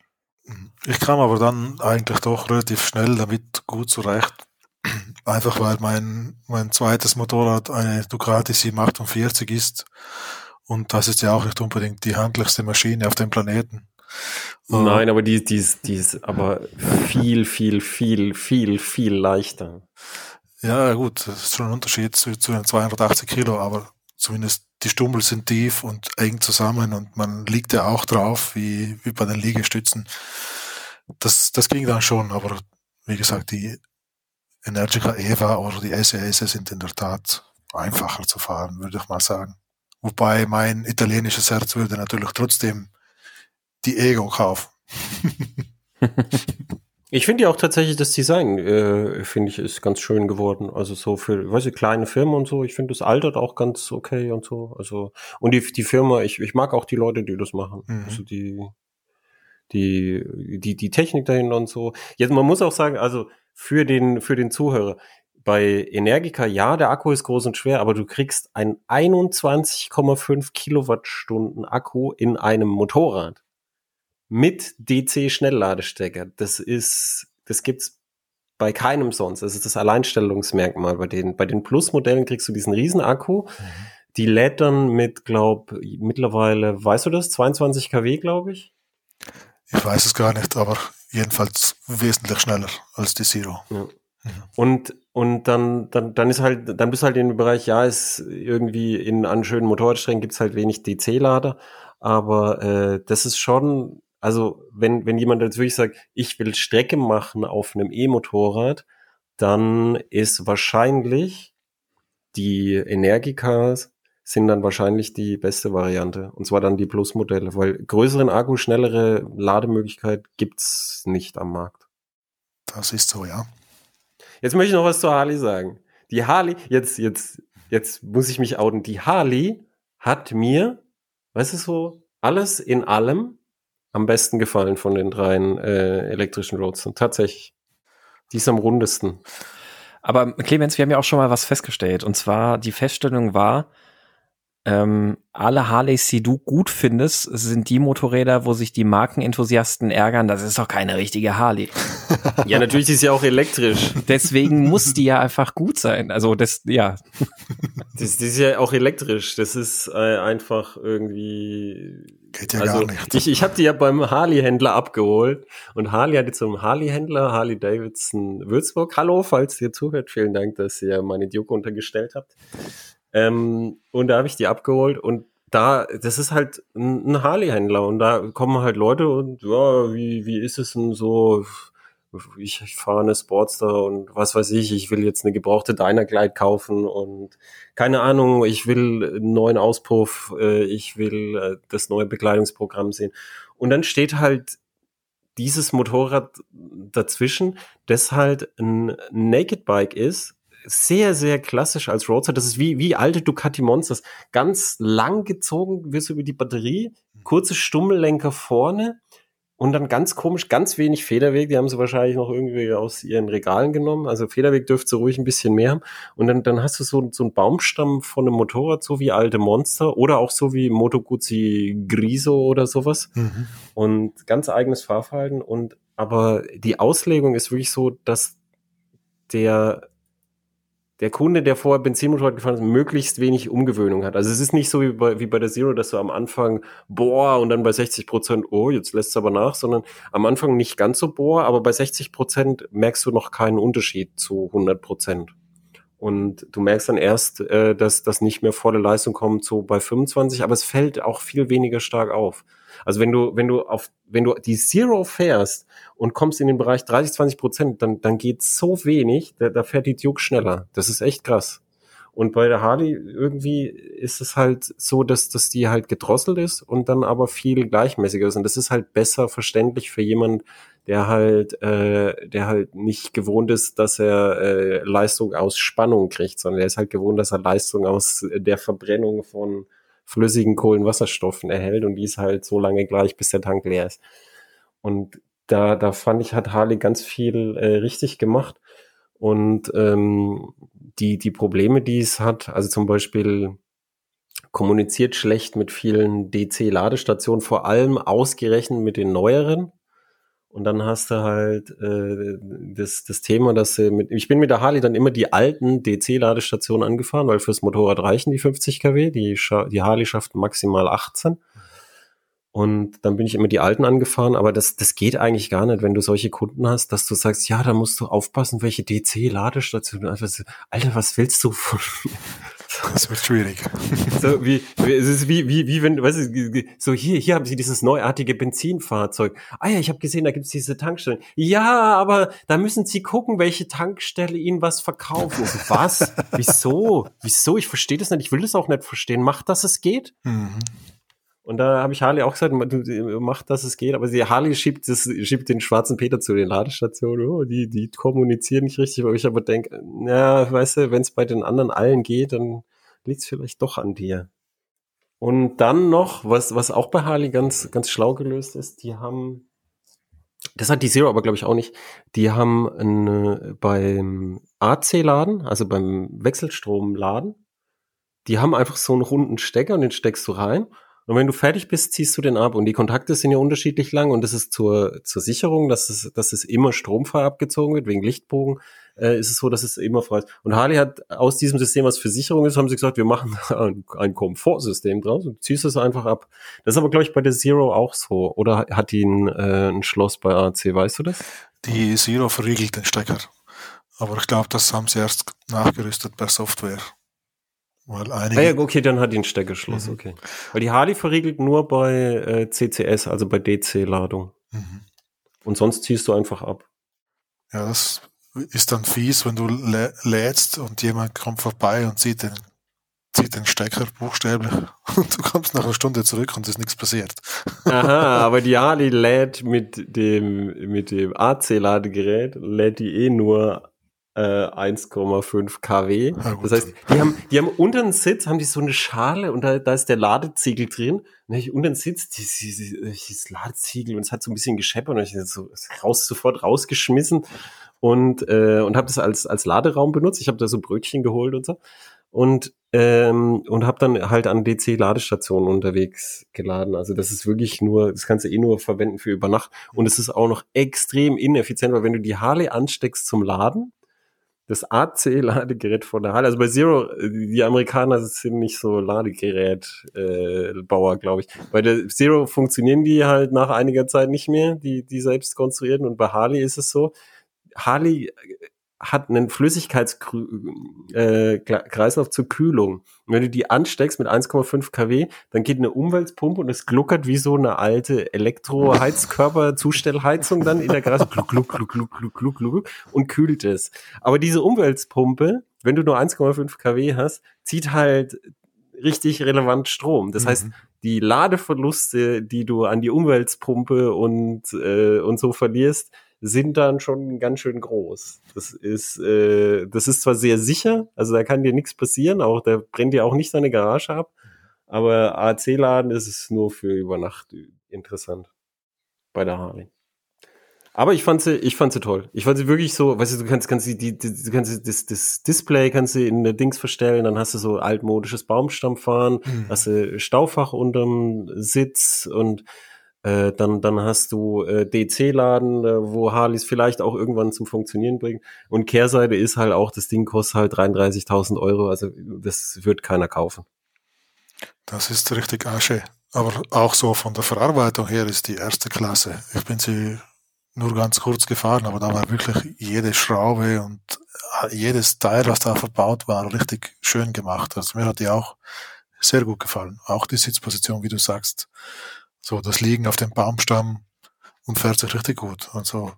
Ich kam aber dann eigentlich doch relativ schnell damit gut zurecht. Einfach weil mein, mein zweites Motorrad eine Ducati 748 ist und das ist ja auch nicht unbedingt die handlichste Maschine auf dem Planeten. Nein, aber die, die, ist, die ist aber viel, viel, viel, viel, viel leichter. Ja, gut, das ist schon ein Unterschied zu, zu den 280 Kilo, aber zumindest die Stummel sind tief und eng zusammen und man liegt ja auch drauf, wie, wie bei den Liegestützen. Das, das ging dann schon, aber wie gesagt, die Energica Eva oder die SAS sind in der Tat einfacher zu fahren, würde ich mal sagen. Wobei mein italienisches Herz würde natürlich trotzdem die Ego kaufen. ich finde ja auch tatsächlich das Design, äh, finde ich, ist ganz schön geworden. Also so für, weiß ich, kleine Firmen und so. Ich finde, das altert auch ganz okay und so. Also, und die, die Firma, ich, ich mag auch die Leute, die das machen. Mhm. Also die, die, die, die Technik dahinter und so. Jetzt, man muss auch sagen, also für den, für den Zuhörer, bei Energica, ja, der Akku ist groß und schwer, aber du kriegst einen 21,5 Kilowattstunden Akku in einem Motorrad mit DC-Schnellladestecker. Das ist, das gibt's bei keinem sonst. Das ist das Alleinstellungsmerkmal bei den, bei den Plus-Modellen kriegst du diesen riesen Akku. Mhm. Die lädt dann mit, glaub, mittlerweile, weißt du das, 22 kW, glaube ich? Ich weiß es gar nicht, aber jedenfalls wesentlich schneller als die Zero. Ja. Mhm. Und, und dann, dann, dann ist halt, dann bist du halt in dem Bereich, ja, ist irgendwie in an schönen Motorradsträngen gibt's halt wenig DC-Lader, aber äh, das ist schon, also wenn, wenn jemand jetzt wirklich sagt, ich will Strecke machen auf einem E-Motorrad, dann ist wahrscheinlich die Energicars sind dann wahrscheinlich die beste Variante. Und zwar dann die Plus-Modelle, weil größeren Akku, schnellere Lademöglichkeit gibt's nicht am Markt. Das ist so, ja. Jetzt möchte ich noch was zur Harley sagen. Die Harley, jetzt, jetzt, jetzt muss ich mich outen. Die Harley hat mir, weißt du so, alles in allem am besten gefallen von den dreien äh, elektrischen Roadstern. Tatsächlich. Die ist am rundesten. Aber Clemens, wir haben ja auch schon mal was festgestellt. Und zwar die Feststellung war, ähm, alle Harleys, die du gut findest, sind die Motorräder, wo sich die Markenenthusiasten ärgern, das ist doch keine richtige Harley. ja, natürlich ist sie auch elektrisch. Deswegen muss die ja einfach gut sein. Also das, ja. Das, das ist ja auch elektrisch. Das ist äh, einfach irgendwie. Geht ja also, gar nicht. Ich, ich habe die ja beim Harley-Händler abgeholt und Harley hatte zum Harley-Händler, Harley Davidson Würzburg. Hallo, falls ihr zuhört, vielen Dank, dass ihr meine Duke untergestellt habt. Ähm, und da habe ich die abgeholt und da, das ist halt ein Harley-Händler und da kommen halt Leute und ja, wie, wie ist es denn so? Ich, ich fahre eine Sportster und was weiß ich, ich will jetzt eine gebrauchte Dyna-Glide kaufen und keine Ahnung, ich will einen neuen Auspuff, äh, ich will äh, das neue Bekleidungsprogramm sehen. Und dann steht halt dieses Motorrad dazwischen, das halt ein Naked Bike ist, sehr, sehr klassisch als Roadster. Das ist wie, wie alte Ducati Monsters. Ganz lang gezogen wirst du über die Batterie, kurze Stummellenker vorne und dann ganz komisch, ganz wenig Federweg. Die haben sie wahrscheinlich noch irgendwie aus ihren Regalen genommen. Also Federweg dürfte ruhig ein bisschen mehr haben. Und dann, dann hast du so, so einen Baumstamm von einem Motorrad, so wie alte Monster oder auch so wie Moto Guzzi Griso oder sowas. Mhm. Und ganz eigenes Fahrverhalten. Und aber die Auslegung ist wirklich so, dass der der Kunde, der vorher Benzinmotorrad gefahren ist, möglichst wenig Umgewöhnung hat. Also es ist nicht so wie bei, wie bei der Zero, dass du am Anfang boah und dann bei 60 Prozent, oh, jetzt lässt es aber nach, sondern am Anfang nicht ganz so boah, aber bei 60 Prozent merkst du noch keinen Unterschied zu 100 Prozent. Und du merkst dann erst, äh, dass das nicht mehr volle Leistung kommt, so bei 25, aber es fällt auch viel weniger stark auf. Also wenn du, wenn du auf, wenn du die Zero fährst und kommst in den Bereich 30, 20 Prozent, dann, dann geht so wenig, da, da fährt die Duke schneller. Das ist echt krass. Und bei der Harley irgendwie ist es halt so, dass, dass die halt gedrosselt ist und dann aber viel gleichmäßiger ist. Und das ist halt besser verständlich für jemand, der halt, äh, der halt nicht gewohnt ist, dass er äh, Leistung aus Spannung kriegt, sondern der ist halt gewohnt, dass er Leistung aus der Verbrennung von flüssigen Kohlenwasserstoffen erhält und die ist halt so lange gleich, bis der Tank leer ist. Und da, da fand ich, hat Harley ganz viel äh, richtig gemacht. Und ähm, die, die Probleme, die es hat, also zum Beispiel kommuniziert schlecht mit vielen DC-Ladestationen, vor allem ausgerechnet mit den neueren. Und dann hast du halt äh, das, das Thema, dass äh, mit, ich bin mit der Harley dann immer die alten DC-Ladestationen angefahren, weil fürs Motorrad reichen die 50 kW, die, die Harley schafft maximal 18. Und dann bin ich immer die alten angefahren, aber das, das geht eigentlich gar nicht, wenn du solche Kunden hast, dass du sagst, ja, da musst du aufpassen, welche DC-Ladestationen. Alter, was willst du von Das wird schwierig. So wie, es ist wie, wie, wie wenn, weißt du, so hier, hier haben sie dieses neuartige Benzinfahrzeug. Ah ja, ich habe gesehen, da gibt's diese Tankstellen. Ja, aber da müssen sie gucken, welche Tankstelle ihnen was verkaufen. So, was? Wieso? Wieso? Ich verstehe das nicht. Ich will das auch nicht verstehen. Macht, dass es geht. Mhm. Und da habe ich Harley auch gesagt, mach, dass es geht. Aber sie, Harley schiebt, das, schiebt den schwarzen Peter zu den Ladestationen. Oh, die, die kommunizieren nicht richtig, weil ich aber denke, na, weißt du, wenn es bei den anderen allen geht, dann liegt es vielleicht doch an dir. Und dann noch, was, was auch bei Harley ganz, ganz schlau gelöst ist, die haben, das hat die Zero aber glaube ich auch nicht, die haben eine, beim AC-Laden, also beim Wechselstromladen, die haben einfach so einen runden Stecker und den steckst du rein und wenn du fertig bist, ziehst du den ab. Und die Kontakte sind ja unterschiedlich lang und das ist zur, zur Sicherung, dass es, dass es immer stromfrei abgezogen wird, wegen Lichtbogen, äh, ist es so, dass es immer frei ist. Und Harley hat aus diesem System, was für Sicherung ist, haben sie gesagt, wir machen ein, ein Komfortsystem draus und ziehst es einfach ab. Das ist aber, glaube ich, bei der Zero auch so. Oder hat die ein, äh, ein Schloss bei AC, weißt du das? Die Zero verriegelt den Stecker. Aber ich glaube, das haben sie erst nachgerüstet per Software. Weil einige ah ja, okay, dann hat die ein Steckerschloss, mhm. okay. Weil die Harley verriegelt nur bei äh, CCS, also bei DC-Ladung. Mhm. Und sonst ziehst du einfach ab. Ja, das ist dann fies, wenn du lä lädst und jemand kommt vorbei und sieht den zieht den Stecker buchstäblich und du kommst nach einer Stunde zurück und es ist nichts passiert. Aha, aber die Harley lädt mit dem, mit dem AC-Ladegerät, lädt die eh nur äh, 1,5 kW. Ja, gut. das heißt, die haben, die haben unter den Sitz, haben die so eine Schale und da, da ist der Ladeziegel drin. Und ich unter den Sitz, dieses, dieses, dieses Ladeziegel und es hat so ein bisschen gescheppert und ich so raus, sofort rausgeschmissen und, äh, und habe das als, als Laderaum benutzt. Ich habe da so Brötchen geholt und so und ähm, und habe dann halt an DC-Ladestationen unterwegs geladen. Also das ist wirklich nur, das kannst du eh nur verwenden für über Nacht und es ist auch noch extrem ineffizient, weil wenn du die Harley ansteckst zum Laden, das AC-Ladegerät von der Harley, also bei Zero, die Amerikaner sind nicht so Ladegerät-Bauer, glaube ich. Bei der Zero funktionieren die halt nach einiger Zeit nicht mehr, die, die selbst konstruierten und bei Harley ist es so, Harley hat einen Flüssigkeitskreislauf äh, zur Kühlung. Und wenn du die ansteckst mit 1,5 kW, dann geht eine Umweltpumpe und es gluckert wie so eine alte Elektroheizkörper-Zustellheizung dann in der Gras gluck, gluck, gluck, gluck, gluck, gluck, gluck, und kühlt es. Aber diese Umweltpumpe, wenn du nur 1,5 kW hast, zieht halt richtig relevant Strom. Das mhm. heißt, die Ladeverluste, die du an die Umweltpumpe und, äh, und so verlierst, sind dann schon ganz schön groß. Das ist, äh, das ist zwar sehr sicher, also da kann dir nichts passieren, auch da brennt dir auch nicht deine Garage ab, aber AC-Laden ist es nur für über Nacht interessant bei der Harley. Aber ich fand sie, ich fand sie toll. Ich fand sie wirklich so, weißt du, du kannst, kannst die, die, du kannst das, das Display kannst du in der Dings verstellen, dann hast du so altmodisches Baumstammfahren, mhm. hast du Staufach unterm Sitz und äh, dann, dann hast du äh, DC-Laden, äh, wo Harleys vielleicht auch irgendwann zum Funktionieren bringen. Und Kehrseite ist halt auch, das Ding kostet halt 33.000 Euro. Also das wird keiner kaufen. Das ist richtig Asche. Aber auch so von der Verarbeitung her ist die erste Klasse. Ich bin sie nur ganz kurz gefahren, aber da war wirklich jede Schraube und äh, jedes Teil, was da verbaut war, richtig schön gemacht. Also mir hat die auch sehr gut gefallen. Auch die Sitzposition, wie du sagst. So, das Liegen auf dem Baumstamm und fährt sich richtig gut. Also,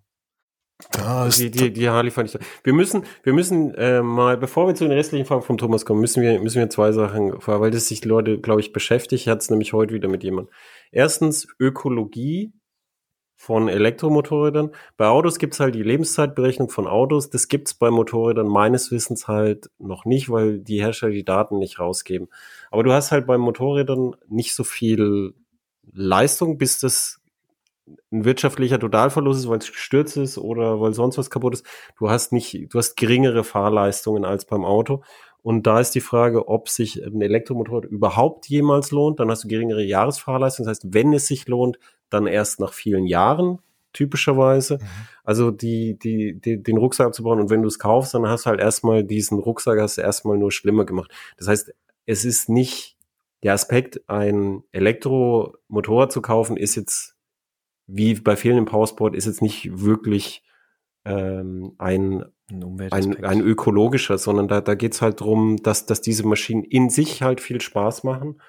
da ist die, die, die Harley fand ich. Wir müssen, wir müssen äh, mal, bevor wir zu den restlichen Fragen vom Thomas kommen, müssen wir, müssen wir zwei Sachen, weil das sich Leute, glaube ich, beschäftigt. Ich hatte es nämlich heute wieder mit jemandem. Erstens Ökologie von Elektromotorrädern. Bei Autos gibt's halt die Lebenszeitberechnung von Autos. Das gibt's bei Motorrädern meines Wissens halt noch nicht, weil die Hersteller die Daten nicht rausgeben. Aber du hast halt bei Motorrädern nicht so viel Leistung, bis das ein wirtschaftlicher Totalverlust ist, weil es gestürzt ist oder weil sonst was kaputt ist. Du hast nicht, du hast geringere Fahrleistungen als beim Auto. Und da ist die Frage, ob sich ein Elektromotorrad überhaupt jemals lohnt. Dann hast du geringere Jahresfahrleistung. Das heißt, wenn es sich lohnt, dann erst nach vielen Jahren, typischerweise. Mhm. Also die, die, die, den Rucksack abzubauen. Und wenn du es kaufst, dann hast du halt erstmal diesen Rucksack, hast du erstmal nur schlimmer gemacht. Das heißt, es ist nicht der Aspekt, ein Elektromotorrad zu kaufen, ist jetzt, wie bei vielen im Powersport, ist jetzt nicht wirklich ähm, ein, ein, ein ökologischer, sondern da, da geht's halt drum, dass, dass diese Maschinen in sich halt viel Spaß machen.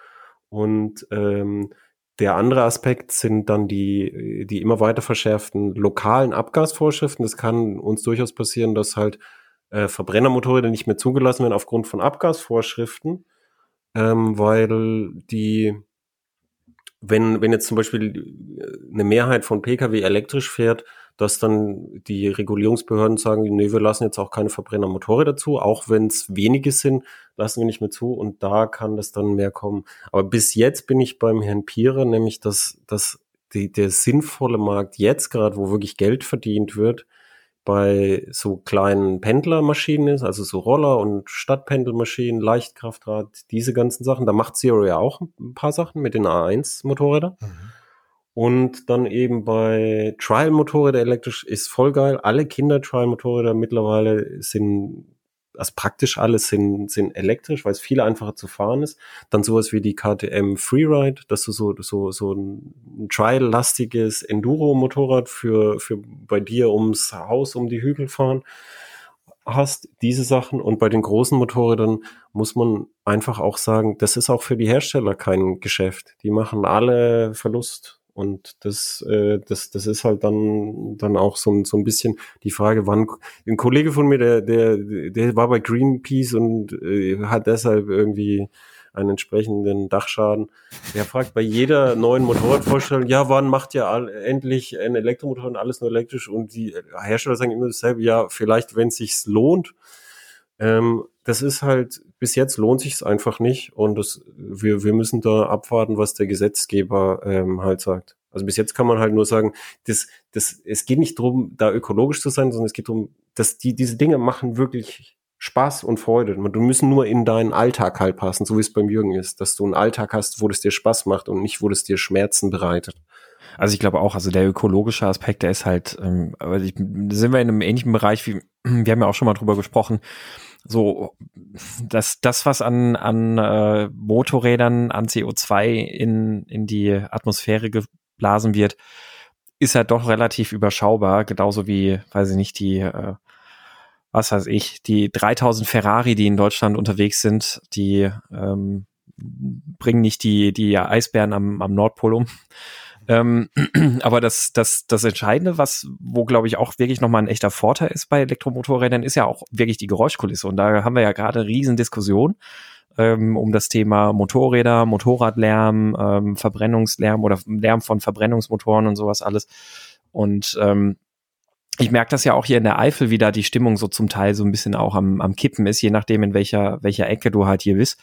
Und ähm, der andere Aspekt sind dann die, die immer weiter verschärften lokalen Abgasvorschriften. Das kann uns durchaus passieren, dass halt äh, Verbrennermotorräder nicht mehr zugelassen werden aufgrund von Abgasvorschriften ähm, weil die, wenn, wenn jetzt zum Beispiel eine Mehrheit von Pkw elektrisch fährt, dass dann die Regulierungsbehörden sagen, nee, wir lassen jetzt auch keine Verbrennermotorräder dazu, auch wenn es wenige sind, lassen wir nicht mehr zu und da kann das dann mehr kommen. Aber bis jetzt bin ich beim Herrn Pierer, nämlich dass, dass die, der sinnvolle Markt jetzt gerade, wo wirklich Geld verdient wird, bei so kleinen Pendlermaschinen ist, also so Roller und Stadtpendelmaschinen, Leichtkraftrad, diese ganzen Sachen. Da macht Zero ja auch ein paar Sachen mit den A1-Motorrädern. Mhm. Und dann eben bei Trial-Motorräder elektrisch ist voll geil. Alle Kinder-Trial-Motorräder mittlerweile sind also praktisch alles sind, sind elektrisch, weil es viel einfacher zu fahren ist. Dann sowas wie die KTM Freeride, dass du so, so, so ein Trial-lastiges Enduro-Motorrad für, für bei dir ums Haus, um die Hügel fahren hast, diese Sachen. Und bei den großen Motorrädern muss man einfach auch sagen, das ist auch für die Hersteller kein Geschäft. Die machen alle Verlust. Und das, äh, das, das ist halt dann, dann auch so, ein so ein bisschen die Frage, wann ein Kollege von mir, der, der, der war bei Greenpeace und äh, hat deshalb irgendwie einen entsprechenden Dachschaden. Der fragt bei jeder neuen Motorradvorstellung, ja, wann macht ihr all, endlich ein Elektromotor und alles nur elektrisch? Und die Hersteller sagen immer dasselbe, ja, vielleicht, wenn es sich lohnt. Ähm, das ist halt, bis jetzt lohnt sich es einfach nicht und das, wir, wir müssen da abwarten, was der Gesetzgeber ähm, halt sagt. Also bis jetzt kann man halt nur sagen, das, das, es geht nicht darum, da ökologisch zu sein, sondern es geht darum, dass die, diese Dinge machen wirklich Spaß und Freude. Du müssen nur in deinen Alltag halt passen, so wie es beim Jürgen ist, dass du einen Alltag hast, wo es dir Spaß macht und nicht, wo es dir Schmerzen bereitet. Also ich glaube auch, also der ökologische Aspekt, der ist halt, ähm, aber ich, sind wir in einem ähnlichen Bereich wie, wir haben ja auch schon mal drüber gesprochen, so dass das, was an, an äh, Motorrädern, an CO2 in, in die Atmosphäre geblasen wird, ist halt doch relativ überschaubar, genauso wie, weiß ich nicht, die äh, was weiß ich, die 3000 Ferrari, die in Deutschland unterwegs sind, die ähm, bringen nicht die, die Eisbären am, am Nordpol um. Ähm, aber das, das, das Entscheidende, was, wo glaube ich auch wirklich nochmal ein echter Vorteil ist bei Elektromotorrädern, ist ja auch wirklich die Geräuschkulisse. Und da haben wir ja gerade eine riesen ähm, um das Thema Motorräder, Motorradlärm, ähm, Verbrennungslärm oder Lärm von Verbrennungsmotoren und sowas alles. Und ähm, ich merke das ja auch hier in der Eifel, wie da die Stimmung so zum Teil so ein bisschen auch am, am Kippen ist, je nachdem, in welcher, welcher Ecke du halt hier bist.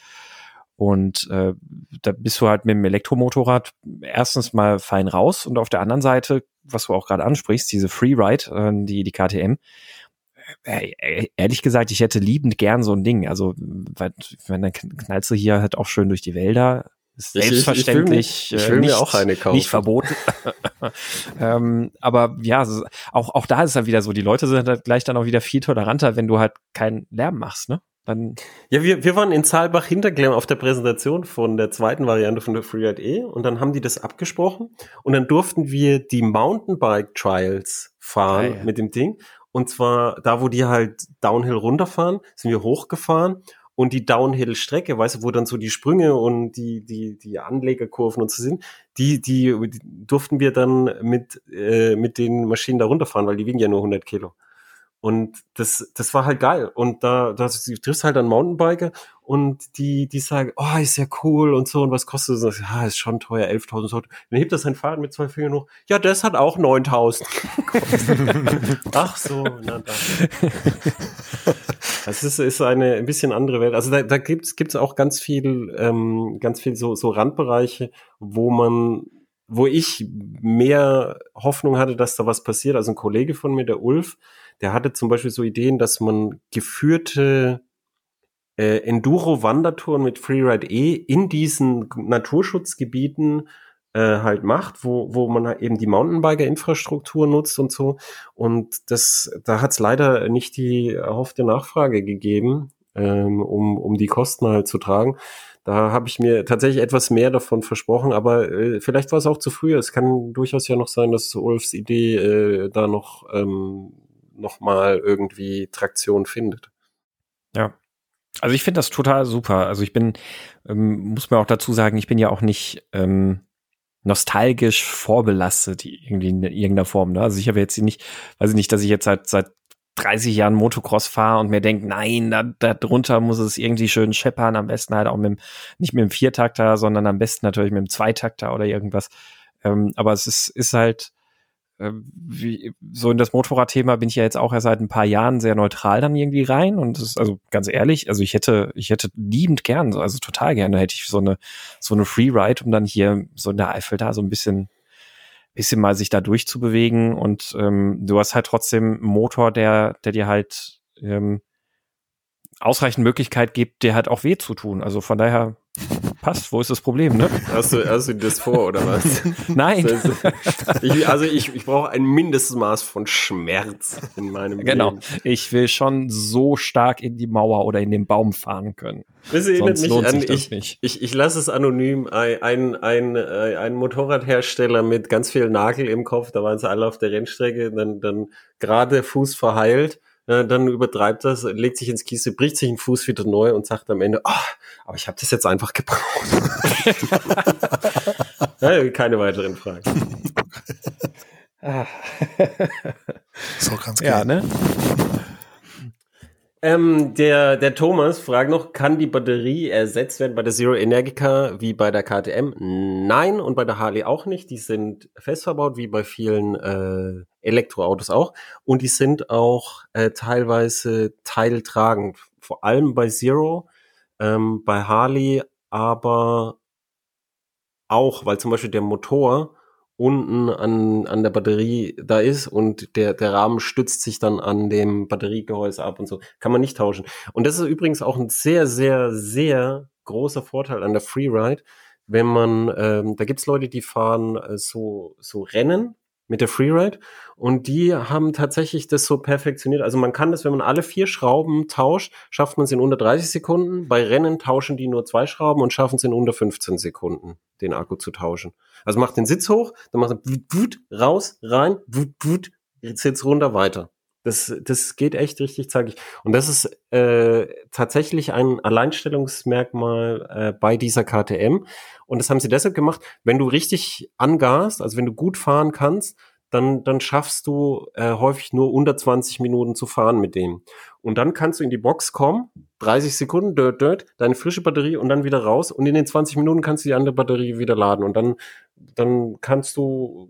Und äh, da bist du halt mit dem Elektromotorrad erstens mal fein raus und auf der anderen Seite, was du auch gerade ansprichst, diese Freeride, äh, die, die KTM, äh, äh, ehrlich gesagt, ich hätte liebend gern so ein Ding. Also, weil, wenn dann knallst du hier halt auch schön durch die Wälder, selbstverständlich ich, ich, will mir, ich will nicht, auch eine kaufen. nicht verboten. ähm, aber ja, auch, auch da ist es dann wieder so, die Leute sind halt gleich dann auch wieder viel toleranter, wenn du halt keinen Lärm machst, ne? Dann ja, wir, wir waren in Zaalbach Hinterklemm auf der Präsentation von der zweiten Variante von der Freeride E und dann haben die das abgesprochen und dann durften wir die Mountainbike Trials fahren ah, ja. mit dem Ding und zwar da, wo die halt Downhill runterfahren, sind wir hochgefahren und die Downhill-Strecke, weißt du, wo dann so die Sprünge und die, die, die Anlegerkurven und so sind, die, die, die durften wir dann mit, äh, mit den Maschinen da runterfahren, weil die wiegen ja nur 100 Kilo. Und das, das war halt geil. Und da, da du triffst halt dann Mountainbiker und die, die sagen, oh, ist ja cool und so. Und was kostet das? Ja, ist schon teuer, 11.000 so. Dann hebt das sein Fahrrad mit zwei Fingern hoch. Ja, das hat auch 9.000 Ach so, na dann. Das ist, ist eine ein bisschen andere Welt. Also da, da gibt's gibt's auch ganz viel, ähm, ganz viel so, so Randbereiche, wo man wo ich mehr Hoffnung hatte, dass da was passiert. Also ein Kollege von mir, der Ulf, der hatte zum Beispiel so Ideen, dass man geführte äh, Enduro-Wandertouren mit Freeride E in diesen Naturschutzgebieten äh, halt macht, wo, wo man halt eben die Mountainbiker-Infrastruktur nutzt und so. Und das, da hat es leider nicht die erhoffte Nachfrage gegeben, ähm, um, um die Kosten halt zu tragen. Da habe ich mir tatsächlich etwas mehr davon versprochen, aber äh, vielleicht war es auch zu früh. Es kann durchaus ja noch sein, dass Ulfs Idee äh, da noch ähm, nochmal irgendwie Traktion findet. Ja. Also ich finde das total super. Also ich bin, ähm, muss man auch dazu sagen, ich bin ja auch nicht ähm, nostalgisch vorbelastet irgendwie in irgendeiner Form. Ne? Also ich habe jetzt nicht, weiß ich nicht, dass ich jetzt seit, seit 30 Jahren Motocross fahre und mir denke, nein, da, da drunter muss es irgendwie schön scheppern, am besten halt auch mit dem, nicht mit dem Viertakter, sondern am besten natürlich mit dem Zweitakter oder irgendwas. Ähm, aber es ist, ist halt, wie, so in das Motorradthema bin ich ja jetzt auch erst seit ein paar Jahren sehr neutral dann irgendwie rein und das ist also ganz ehrlich, also ich hätte, ich hätte liebend gern, also total gerne hätte ich so eine, so eine Freeride, um dann hier so in der Eifel da so ein bisschen, bisschen mal sich da durchzubewegen und ähm, du hast halt trotzdem einen Motor, der, der dir halt ähm, ausreichend Möglichkeit gibt, dir halt auch weh zu tun. Also von daher passt. Wo ist das Problem, ne? Hast du, hast du das vor, oder was? Nein. ich, also ich, ich brauche ein Mindestmaß von Schmerz in meinem genau. Leben. Genau. Ich will schon so stark in die Mauer oder in den Baum fahren können. Das erinnert Sonst mich an, ich, nicht. ich, ich lasse es anonym, ein, ein, ein, äh, ein Motorradhersteller mit ganz viel Nagel im Kopf, da waren sie alle auf der Rennstrecke, dann, dann gerade Fuß verheilt, äh, dann übertreibt das, legt sich ins Kiesel, bricht sich den Fuß wieder neu und sagt am Ende, oh, aber ich habe das jetzt einfach gebraucht. ja, keine weiteren Fragen. So kann's Ja, gehen. ne? Ähm, der, der Thomas fragt noch, kann die Batterie ersetzt werden bei der Zero Energica wie bei der KTM? Nein, und bei der Harley auch nicht. Die sind fest verbaut, wie bei vielen äh, Elektroautos auch. Und die sind auch äh, teilweise teiltragend. Vor allem bei Zero, ähm, bei Harley aber auch, weil zum Beispiel der Motor unten an, an der Batterie da ist und der, der Rahmen stützt sich dann an dem Batteriegehäuse ab und so. Kann man nicht tauschen. Und das ist übrigens auch ein sehr, sehr, sehr großer Vorteil an der Freeride, wenn man, ähm, da gibt's Leute, die fahren äh, so, so Rennen mit der Freeride und die haben tatsächlich das so perfektioniert. Also man kann das, wenn man alle vier Schrauben tauscht, schafft man es in unter 30 Sekunden. Bei Rennen tauschen die nur zwei Schrauben und schaffen es in unter 15 Sekunden, den Akku zu tauschen. Also macht den Sitz hoch, dann macht er wut, wut, raus, rein, wut, wut, Sitz runter, weiter. Das, das geht echt richtig zackig. Und das ist äh, tatsächlich ein Alleinstellungsmerkmal äh, bei dieser KTM. Und das haben sie deshalb gemacht, wenn du richtig angast, also wenn du gut fahren kannst, dann, dann schaffst du äh, häufig nur unter 20 Minuten zu fahren mit dem. Und dann kannst du in die Box kommen, 30 Sekunden, dirt, dirt, deine frische Batterie und dann wieder raus. Und in den 20 Minuten kannst du die andere Batterie wieder laden. Und dann, dann kannst du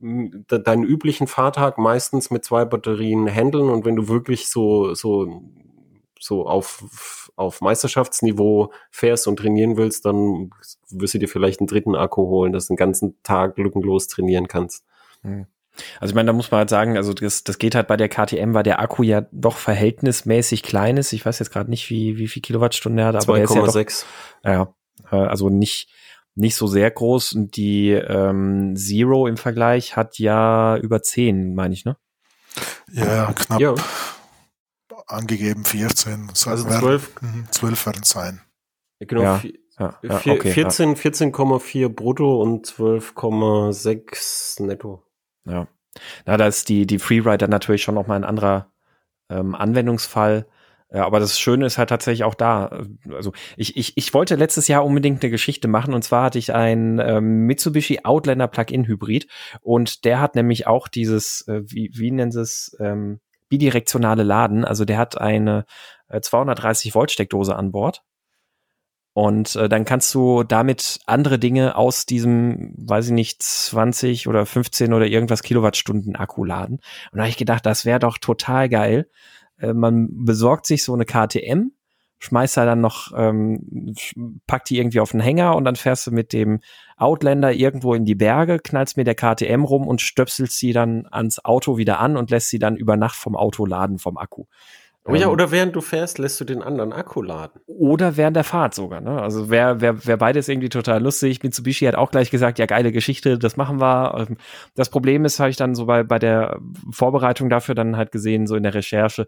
deinen üblichen Fahrtag meistens mit zwei Batterien handeln. Und wenn du wirklich so, so, so auf, auf Meisterschaftsniveau fährst und trainieren willst, dann wirst du dir vielleicht einen dritten Akku holen, dass du den ganzen Tag lückenlos trainieren kannst. Also ich meine, da muss man halt sagen, also das, das geht halt bei der KTM, weil der Akku ja doch verhältnismäßig klein ist. Ich weiß jetzt gerade nicht, wie, wie viel Kilowattstunden er hat, aber er ist ja doch, 2,6. ja, äh, also nicht, nicht so sehr groß. Und die ähm, Zero im Vergleich hat ja über 10, meine ich, ne? Ja, knapp Ja. angegeben 14. So Also werden- 12. Mhm, 12 werden es sein. Genau, Ja, Ja, ja okay. 14, 14,4 brutto und 12,6 netto. Ja. ja. Na, da ist die, die Freerider natürlich schon nochmal ein anderer ähm, Anwendungsfall. Ja, aber das Schöne ist halt tatsächlich auch da. Also ich, ich, ich wollte letztes Jahr unbedingt eine Geschichte machen und zwar hatte ich einen ähm, Mitsubishi Outlander Plug-in Hybrid und der hat nämlich auch dieses, äh, wie, wie nennen sie es, ähm, bidirektionale Laden. Also der hat eine äh, 230 Volt Steckdose an Bord und äh, dann kannst du damit andere Dinge aus diesem, weiß ich nicht, 20 oder 15 oder irgendwas Kilowattstunden Akku laden. Und da habe ich gedacht, das wäre doch total geil. Äh, man besorgt sich so eine KTM, schmeißt da dann noch, ähm, packt die irgendwie auf den Hänger und dann fährst du mit dem Outlander irgendwo in die Berge, knallst mit der KTM rum und stöpselst sie dann ans Auto wieder an und lässt sie dann über Nacht vom Auto laden, vom Akku. Oh ja, Ähm, oder während du fährst, lässt du den anderen Akku laden. oder während der Fahrt sogar. Ne? Also wer, wer, wer beides irgendwie total lustig. Mitsubishi hat auch gleich gesagt, ja geile Geschichte, das machen wir. Ähm, Das Problem ist, habe ich dann so bei, bei der Vorbereitung dafür dann halt gesehen, so in der Recherche,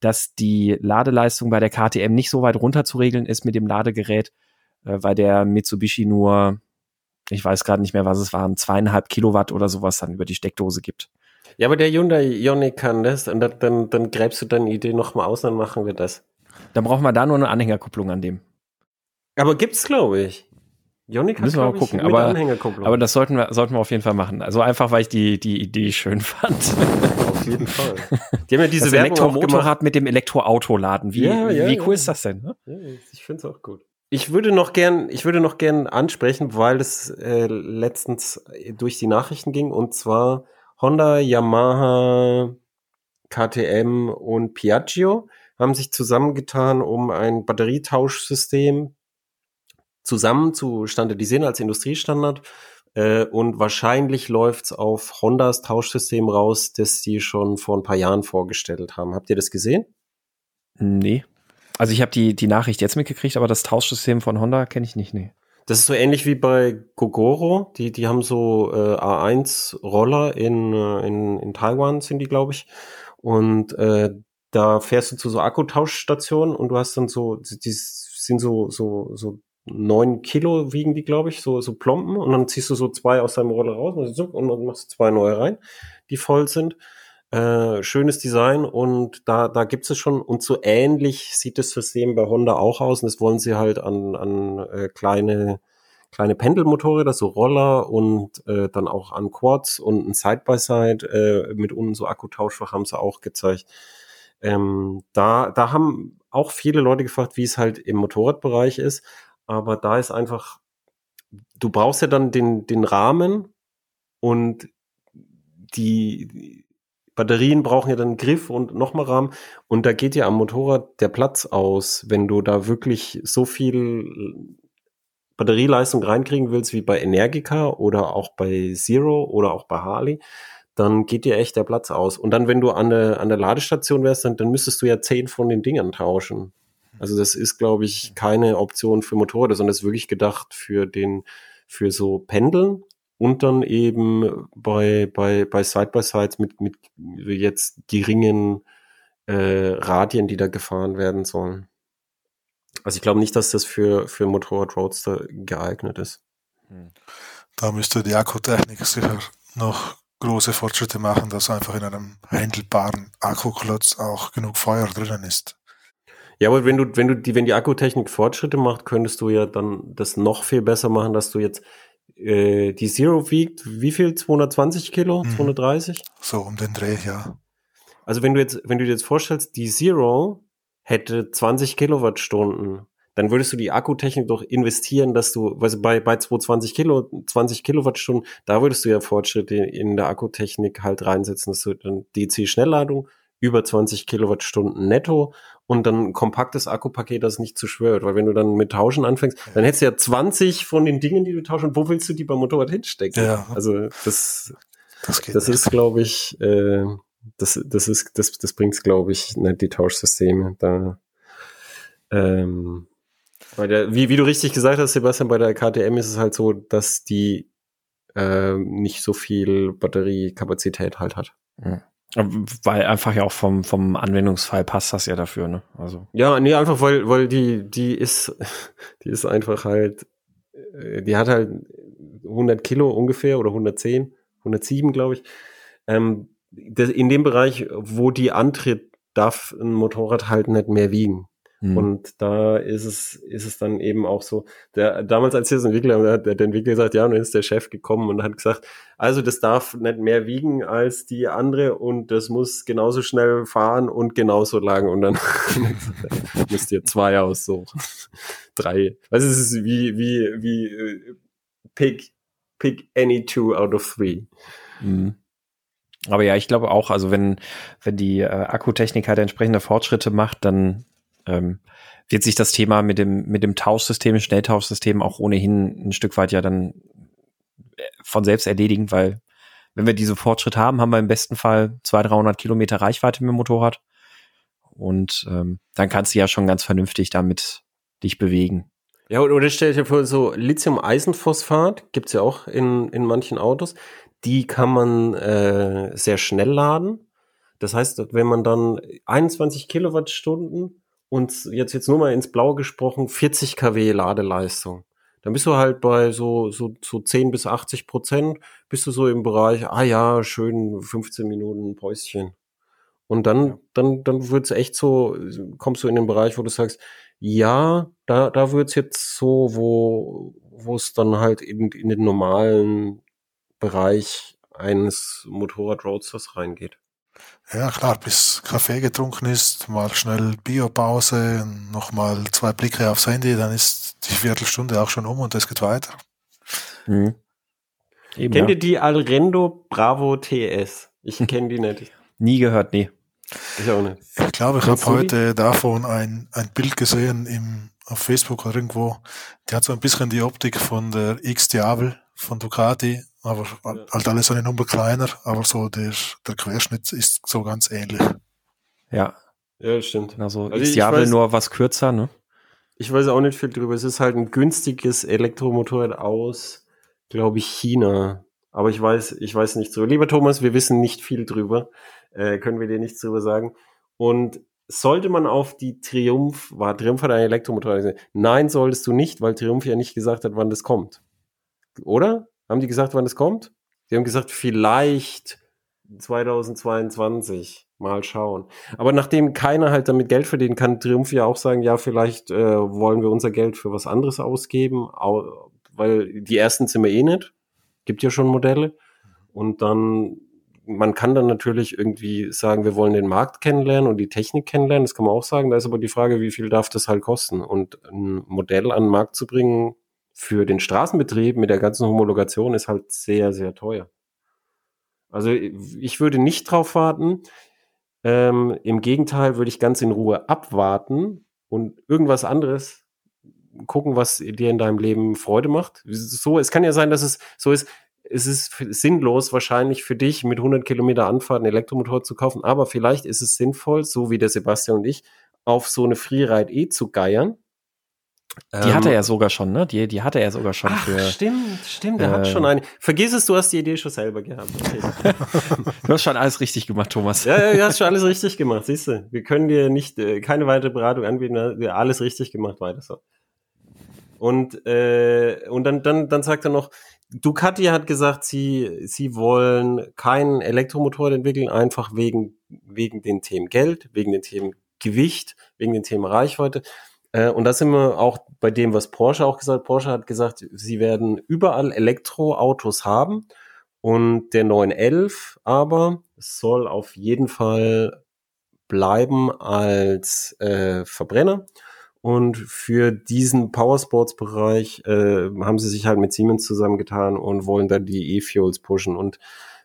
dass die Ladeleistung bei der KTM nicht so weit runter zu regeln ist mit dem Ladegerät, äh, weil der Mitsubishi nur, ich weiß gerade nicht mehr, was es waren, zweieinhalb Kilowatt oder sowas dann über die Steckdose gibt. Ja, aber der Hyundai Ioniq kann das und dann, dann, dann gräbst du deine Idee nochmal aus, dann machen wir das. Dann brauchen wir da nur eine Anhängerkupplung an dem. Aber gibt's, glaube ich. Ioniq hat, Müssen wir mal gucken, ich, mit aber- Anhängerkupplung. Aber das sollten wir, sollten wir auf jeden Fall machen. Also einfach, weil ich die, die Idee schön fand. auf jeden Fall. Die haben ja diese das Werbung. Elektromotorrad mit dem Elektroauto laden. Wie, Ja, ja, wie cool ja. ist das denn? Ne? Ja, ich finde es auch gut. Ich würde noch gern, ich würde noch gern ansprechen, weil es äh, letztens durch die Nachrichten ging und zwar Honda, Yamaha, KTM und Piaggio haben sich zusammengetan, um ein Batterietauschsystem zusammen zu standardisieren als Industriestandard. Äh, und wahrscheinlich läuft's auf Hondas Tauschsystem raus, das sie schon vor ein paar Jahren vorgestellt haben. Habt ihr das gesehen? Nee. Also ich habe die, die Nachricht jetzt mitgekriegt, aber das Tauschsystem von Honda kenne ich nicht. Nee. Das ist so ähnlich wie bei Gogoro. Die, die haben so äh, A1-Roller in, äh, in, in Taiwan, sind die, glaube ich. Und äh, da fährst du zu so Akkutauschstationen und du hast dann so, die sind so, so, so neun Kilo wiegen die, glaube ich, so, so Plomben. Und dann ziehst du so zwei aus deinem Roller raus und dann machst zwei neue rein, die voll sind. Äh, schönes Design und da, da gibt es schon. Und so ähnlich sieht das System bei Honda auch aus. Und das wollen sie halt an, an äh, kleine, kleine Pendelmotorräder, so Roller und äh, dann auch an Quads und ein Side-by-Side äh, mit unten so Akkutauschfach haben sie auch gezeigt. Ähm, da, da haben auch viele Leute gefragt, wie es halt im Motorradbereich ist. Aber da ist einfach, du brauchst ja dann den, den Rahmen und die, Batterien brauchen ja dann Griff und nochmal Rahmen. Und da geht ja am Motorrad der Platz aus, wenn du da wirklich so viel Batterieleistung reinkriegen willst wie bei Energica oder auch bei Zero oder auch bei Harley, dann geht dir echt der Platz aus. Und dann, wenn du an der, an der Ladestation wärst, dann, dann müsstest du ja zehn von den Dingern tauschen. Also das ist, glaube ich, keine Option für Motorräder, sondern ist wirklich gedacht für den, für so Pendeln und dann eben bei, bei, bei Side-by-Sides mit, mit jetzt geringen äh, Radien, die da gefahren werden sollen. Also ich glaube nicht, dass das für, für Motorrad Roadster geeignet ist. Hm. Da müsste die Akkutechnik sicher noch große Fortschritte machen, dass einfach in einem handelbaren Akkuklotz auch genug Feuer drinnen ist. Ja, aber wenn du, wenn du die, wenn die Akkutechnik Fortschritte macht, könntest du ja dann das noch viel besser machen, dass du jetzt äh, die Zero wiegt wie viel? 220 Kilo? Mhm. 230? So um den Dreh, ja. Also wenn du jetzt, wenn du dir jetzt vorstellst, die Zero hätte 20 Kilowattstunden, dann würdest du die Akkutechnik doch investieren, dass du, also bei, bei 220 Kilo, 20 Kilowattstunden, da würdest du ja Fortschritte in der Akkutechnik halt reinsetzen, dass du dann DC-Schnellladung über 20 Kilowattstunden netto und dann ein kompaktes Akkupaket, das nicht zu schwört. Weil wenn du dann mit Tauschen anfängst, dann hättest du ja 20 von den Dingen, die du tauschen. Und wo willst du die beim Motorrad hinstecken? Ja. Also das, das, das ist, glaube ich, äh, das, das ist, das, das bringt's, glaube ich, nicht die Tauschsysteme. Da, ähm, bei der, wie, wie du richtig gesagt hast, Sebastian, bei der KTM ist es halt so, dass die äh, nicht so viel Batteriekapazität halt hat. Ja. Weil einfach ja auch vom, vom Anwendungsfall passt das ja dafür, ne? Also. Ja, nee, einfach weil, weil die, die ist, die ist einfach halt, äh, die hat halt 100 Kilo ungefähr oder 110, 107, glaube ich. Ähm, das, in dem Bereich, wo die antritt, darf ein Motorrad halt nicht mehr wiegen. Mhm. Und da ist es, ist es dann eben auch so, der, damals als entwickelt haben, hat der, der Entwickler gesagt, ja, und dann ist der Chef gekommen und hat gesagt, also das darf nicht mehr wiegen als die andere und das muss genauso schnell fahren und genauso lang und dann müsst ihr zwei aussuchen. Drei. Also es ist wie, wie, wie, äh, pick, pick any two out of three. Mhm. Aber ja, ich glaube auch, also wenn, wenn die äh, Akkutechnik halt entsprechende Fortschritte macht, dann ähm, wird sich das Thema mit dem, mit dem Tauschsystem, Schnelltauschsystem auch ohnehin ein Stück weit ja dann äh, von selbst erledigen, weil wenn wir diese Fortschritte haben, haben wir im besten Fall 200, 300 Kilometer Reichweite mit dem Motorrad. Und ähm, dann kannst du ja schon ganz vernünftig damit dich bewegen. Ja, oder stell dir vor, so Lithium-Eisenphosphat gibt's ja auch in, in manchen Autos. Die kann man äh, sehr schnell laden. Das heißt, wenn man dann 21 Kilowattstunden und jetzt, jetzt nur mal ins Blaue gesprochen, 40 kW Ladeleistung. Dann bist du halt bei so, so, so 10 bis 80 Prozent, bist du so im Bereich, ah ja, schön 15 Minuten Päuschen. Und dann, dann, dann wird's echt so, kommst du in den Bereich, wo du sagst, ja, da, da wird's jetzt so, wo, wo es dann halt in, in den normalen Bereich eines Motorrad-Roadsters reingeht. Ja, klar, bis Kaffee getrunken ist, mal schnell Biopause, nochmal zwei Blicke aufs Handy, dann ist die Viertelstunde auch schon um und es geht weiter. Mhm. Eben, Kennt ja. ihr die Alrendo Bravo TS? Ich kenne die nicht. Nie gehört, nee. Ich auch nicht. Ich glaube, ich habe heute davon ein, ein Bild gesehen im, auf Facebook oder irgendwo. Die hat so ein bisschen die Optik von der X-Diabel von Ducati aber ja. halt alles eine Nummer kleiner, aber so der, der Querschnitt ist so ganz ähnlich. Ja. Ja, stimmt. Also, also ist Jahre nur was kürzer, ne? Ich weiß auch nicht viel drüber. Es ist halt ein günstiges Elektromotorrad aus, glaube ich, China. Aber ich weiß, ich weiß nicht so. Lieber Thomas, wir wissen nicht viel drüber. Äh, können wir dir nichts drüber sagen. Und sollte man auf die Triumph, war Triumph hat ein Elektromotorrad Nein, solltest du nicht, weil Triumph ja nicht gesagt hat, wann das kommt. Oder? Haben die gesagt, wann es kommt? Die haben gesagt, vielleicht 2022. Mal schauen. Aber nachdem keiner halt damit Geld verdienen kann, Triumph ja auch sagen, ja, vielleicht äh, wollen wir unser Geld für was anderes ausgeben, weil die ersten sind wir eh nicht. Gibt ja schon Modelle. Und dann, man kann dann natürlich irgendwie sagen, wir wollen den Markt kennenlernen und die Technik kennenlernen. Das kann man auch sagen. Da ist aber die Frage, wie viel darf das halt kosten? Und ein Modell an den Markt zu bringen für den Straßenbetrieb mit der ganzen Homologation ist halt sehr, sehr teuer. Also ich würde nicht drauf warten. Ähm, Im Gegenteil würde ich ganz in Ruhe abwarten und irgendwas anderes gucken, was dir in deinem Leben Freude macht. So, es kann ja sein, dass es so ist. Es ist sinnlos wahrscheinlich für dich mit 100 Kilometer Anfahrt einen Elektromotor zu kaufen, aber vielleicht ist es sinnvoll, so wie der Sebastian und ich, auf so eine Freeride E zu geiern die ähm, hatte er sogar schon, ne? Die, die hatte er sogar schon ach, für. Stimmt, stimmt, der äh, hat schon eine. Vergiss es, du hast die Idee schon selber gehabt. Okay. du hast schon alles richtig gemacht, Thomas. Ja, ja, du hast schon alles richtig gemacht, siehst du. Wir können dir nicht äh, keine weitere Beratung anbieten, wir alles richtig gemacht, weiter so. Und, äh, und dann, dann, dann sagt er noch, Ducati hat gesagt, sie, sie wollen keinen Elektromotor entwickeln, einfach wegen, wegen den Themen Geld, wegen den Themen Gewicht, wegen den Themen Reichweite. Äh, und da sind wir auch bei dem, was Porsche auch gesagt hat. Porsche hat gesagt, sie werden überall Elektroautos haben. Und der 911 aber soll auf jeden Fall bleiben als äh, Verbrenner. Und für diesen Powersports-Bereich äh, haben sie sich halt mit Siemens zusammengetan und wollen dann die E-Fuels pushen. Und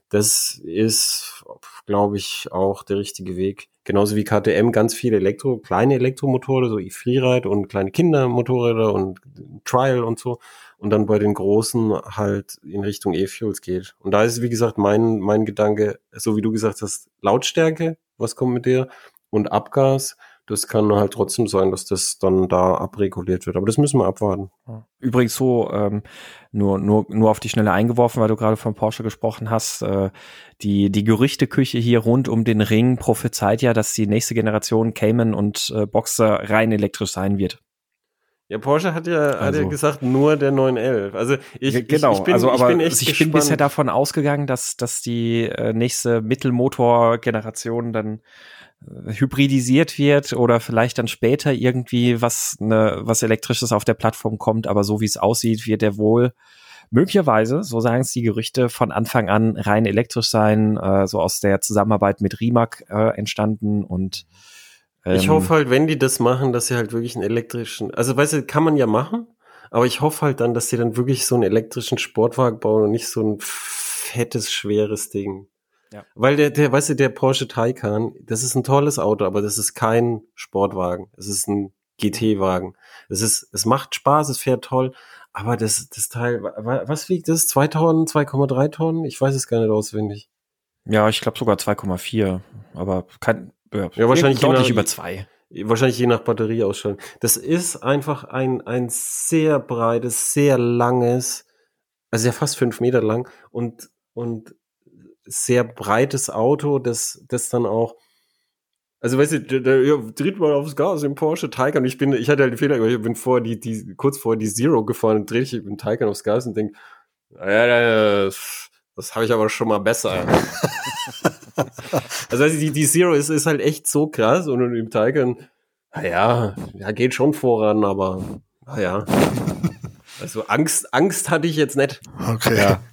das ist, glaube ich, auch der richtige Weg. Genauso wie KTM ganz viele Elektro, kleine Elektromotoren, so e-Freeride und kleine Kindermotorräder und Trial und so. Und dann bei den großen halt in Richtung E-Fuels geht. Und da ist, wie gesagt, mein, mein Gedanke, so wie du gesagt hast, Lautstärke, was kommt mit der? Und Abgas, das kann halt trotzdem sein, dass das dann da abreguliert wird. Aber das müssen wir abwarten. Übrigens so, ähm, nur, nur, nur auf die Schnelle eingeworfen, weil du gerade von Porsche gesprochen hast. Äh, die, die Gerüchteküche hier rund um den Ring prophezeit ja, dass die nächste Generation Cayman und äh, Boxer rein elektrisch sein wird. Ja, Porsche hat ja, also, hat ja also gesagt, nur der 911. Also ich, ja, genau, ich, ich bin, also, aber ich bin, echt ich bin bisher davon ausgegangen, dass, dass die äh, nächste Mittelmotor-Generation dann hybridisiert wird oder vielleicht dann später irgendwie was ne, was elektrisches auf der Plattform kommt, aber so wie es aussieht, wird der wohl möglicherweise, so sagen es die Gerüchte, von Anfang an rein elektrisch sein, äh, so aus der Zusammenarbeit mit Rimac äh, entstanden und ähm, ich hoffe halt, wenn die das machen, dass sie halt wirklich einen elektrischen, also weißt du, kann man ja machen, aber ich hoffe halt dann, dass sie dann wirklich so einen elektrischen Sportwagen bauen und nicht so ein fettes, schweres Ding. Ja. Weil der, der, weißt du, der Porsche Taycan, das ist ein tolles Auto, aber das ist kein Sportwagen. Es ist ein GT-Wagen. Es ist, es macht Spaß, es fährt toll, aber das, das Teil, was wiegt das? Zwei Tonnen, 2,3 Tonnen? Ich weiß es gar nicht auswendig. Ja, ich glaube sogar 2,4, aber kein, ja, ja wahrscheinlich deutlich nach, über zwei. Wahrscheinlich je nach Batterieausstellung. Das ist einfach ein, ein sehr breites, sehr langes, also ja fast fünf Meter lang und, und sehr breites Auto, das, das dann auch, also weißt du, ja, dreht mal aufs Gas im Porsche Taycan. Ich bin, ich hatte halt den Fehler, ich bin vor die, die, kurz vor die Zero gefahren und drehe ich dem Taycan aufs Gas und denke, ja, das, das habe ich aber schon mal besser. also weißt du, die, die Zero ist, ist halt echt so krass und im Taycan, naja, ja, geht schon voran, aber naja. Also Angst, Angst hatte ich jetzt nicht. Okay. Ja.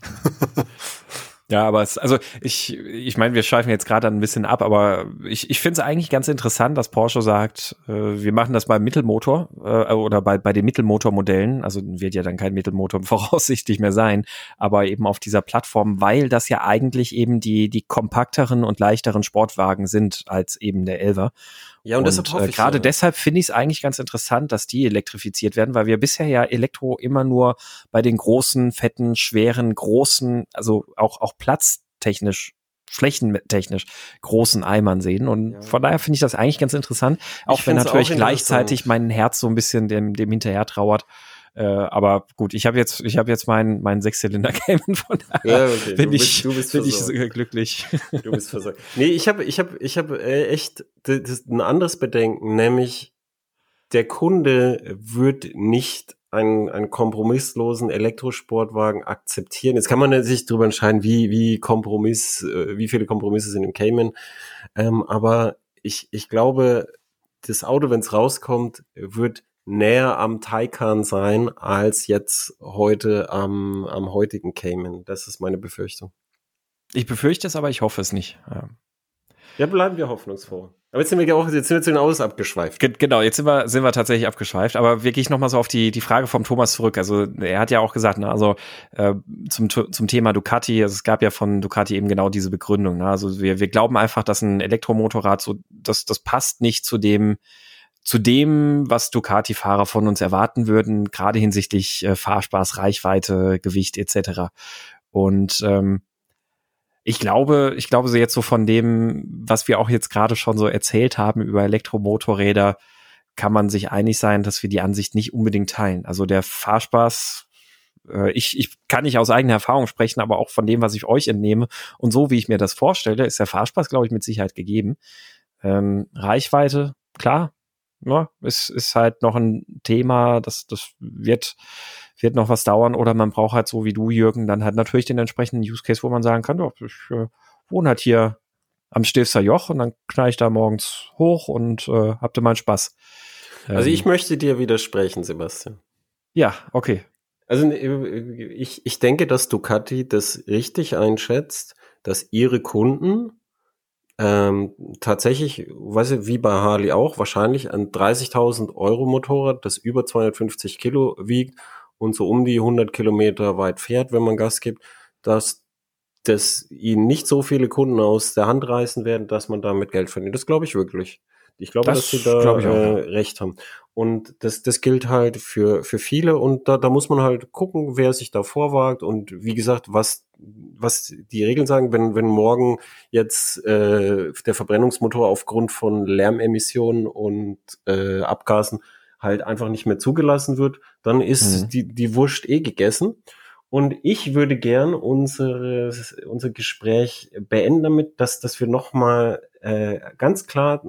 Ja, aber es, also ich, ich meine, wir schweifen jetzt gerade ein bisschen ab, aber ich, ich finde es eigentlich ganz interessant, dass Porsche sagt, äh, wir machen das beim Mittelmotor äh, oder bei, bei den Mittelmotormodellen, also wird ja dann kein Mittelmotor voraussichtlich mehr sein, aber eben auf dieser Plattform, weil das ja eigentlich eben die, die kompakteren und leichteren Sportwagen sind als eben der Elver. Ja, und, und deshalb hoffe äh, gerade deshalb finde ich es eigentlich ganz interessant, dass die elektrifiziert werden, weil wir bisher ja Elektro immer nur bei den großen, fetten, schweren, großen, also auch, auch platztechnisch flächentechnisch großen Eimern sehen. Und ja. von daher finde ich das eigentlich ganz interessant, auch ich wenn natürlich gleichzeitig mein Herz so ein bisschen dem, dem hinterher trauert, äh, aber gut, ich habe jetzt, ich habe jetzt meinen meinen Sechszylinder Cayman von daher ja, okay. bin du ich, du bist bin ich glücklich. Du bist versorgt. Nee, ich habe, ich habe, ich habe äh, echt ein anderes Bedenken, nämlich der Kunde wird nicht einen, einen kompromisslosen Elektrosportwagen akzeptieren. Jetzt kann man sich darüber entscheiden, wie, wie Kompromiss, äh, wie viele Kompromisse sind im Cayman. Ähm, aber ich, ich glaube, das Auto, wenn es rauskommt, wird näher am Taycan sein als jetzt heute am, am heutigen Cayman. Das ist meine Befürchtung. Ich befürchte es, aber ich hoffe es nicht. Ja. Ja, bleiben wir hoffnungsvoll. Aber jetzt sind wir auch, jetzt sind wir zu den Autos abgeschweift. Ge genau, jetzt sind wir, sind wir tatsächlich abgeschweift. Aber wirklich nochmal so auf die, die Frage vom Thomas zurück. Also, er hat ja auch gesagt, ne, also, äh, zum, zum Thema Ducati, also es gab ja von Ducati eben genau diese Begründung. Ne? Also, wir, wir glauben einfach, dass ein Elektromotorrad so, das, das passt nicht zu dem, zu dem, was Ducati-Fahrer von uns erwarten würden, gerade hinsichtlich äh, Fahrspaß, Reichweite, Gewicht etc. Und ähm, ich glaube, ich glaube so jetzt so von dem, was wir auch jetzt gerade schon so erzählt haben über Elektromotorräder, kann man sich einig sein, dass wir die Ansicht nicht unbedingt teilen. Also der Fahrspaß, äh, ich, ich kann nicht aus eigener Erfahrung sprechen, aber auch von dem, was ich euch entnehme und so, wie ich mir das vorstelle, ist der Fahrspaß, glaube ich, mit Sicherheit gegeben. Ähm, Reichweite, klar, ja, ist, ist halt noch ein Thema, das, das wird, wird noch was dauern oder man braucht halt so wie du, Jürgen, dann halt natürlich den entsprechenden Use Case, wo man sagen kann, doch, ich äh, wohne halt hier am Stilfser Joch und dann knall ich da morgens hoch und äh, hab da mal Spaß. Also ich ähm, möchte dir widersprechen, Sebastian. Ja, okay. Also ich, ich denke, dass Ducati das richtig einschätzt, dass ihre Kunden ähm, tatsächlich, weiß ich, wie bei Harley auch, wahrscheinlich ein 30.000 Euro Motorrad, das über 250 Kilo wiegt und so um die 100 Kilometer weit fährt, wenn man Gas gibt, dass das ihnen nicht so viele Kunden aus der Hand reißen werden, dass man damit Geld verdient. Das glaube ich wirklich. Ich glaube, das dass sie da äh, recht haben. Und das, das gilt halt für, für viele und da, da muss man halt gucken, wer sich da vorwagt und wie gesagt, was, was die Regeln sagen, wenn, wenn morgen jetzt äh, der Verbrennungsmotor aufgrund von Lärmemissionen und äh, Abgasen halt einfach nicht mehr zugelassen wird, dann ist mhm. die, die Wurst eh gegessen. Und ich würde gern unsere, unser Gespräch beenden damit, dass, dass wir nochmal äh, ganz klar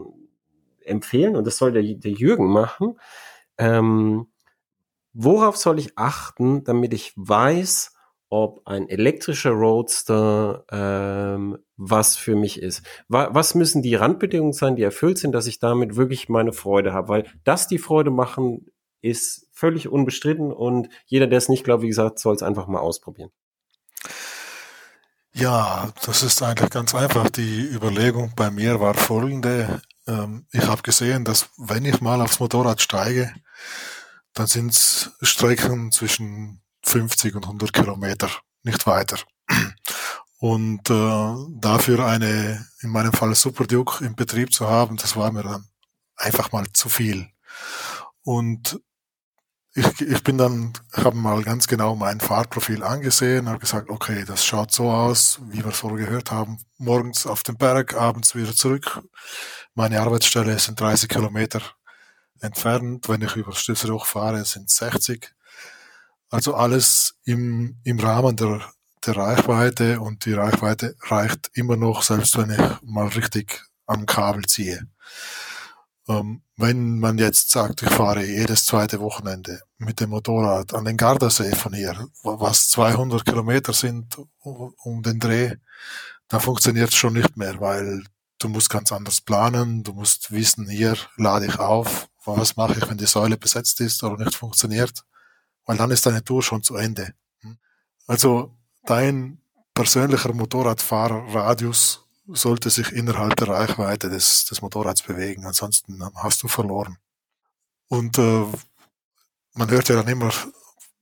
empfehlen, und das soll der, der Jürgen machen, ähm, worauf soll ich achten, damit ich weiß, ob ein elektrischer Roadster ähm, was für mich ist. Was müssen die Randbedingungen sein, die erfüllt sind, dass ich damit wirklich meine Freude habe? Weil das die Freude machen, ist völlig unbestritten und jeder, der es nicht glaubt, wie gesagt, soll es einfach mal ausprobieren. Ja, das ist eigentlich ganz einfach. Die Überlegung bei mir war folgende. Ähm, ich habe gesehen, dass wenn ich mal aufs Motorrad steige, dann sind es Strecken zwischen 50 und 100 Kilometer, nicht weiter. Und äh, dafür eine, in meinem Fall Super Duke im Betrieb zu haben, das war mir dann einfach mal zu viel. Und ich, ich bin dann, habe mal ganz genau mein Fahrprofil angesehen, habe gesagt, okay, das schaut so aus, wie wir vorher gehört haben, morgens auf den Berg, abends wieder zurück. Meine Arbeitsstelle sind 30 Kilometer entfernt. Wenn ich über Stilfser fahre, sind 60. Also alles im, im Rahmen der, der Reichweite und die Reichweite reicht immer noch, selbst wenn ich mal richtig am Kabel ziehe. Ähm, wenn man jetzt sagt, ich fahre jedes zweite Wochenende mit dem Motorrad an den Gardasee von hier, was 200 Kilometer sind um den Dreh, dann funktioniert es schon nicht mehr, weil du musst ganz anders planen, du musst wissen, hier lade ich auf, was mache ich, wenn die Säule besetzt ist oder nicht funktioniert weil dann ist deine Tour schon zu Ende. Hm? Also dein persönlicher Motorradfahrerradius sollte sich innerhalb der Reichweite des, des Motorrads bewegen, ansonsten hast du verloren. Und äh, man hört ja dann immer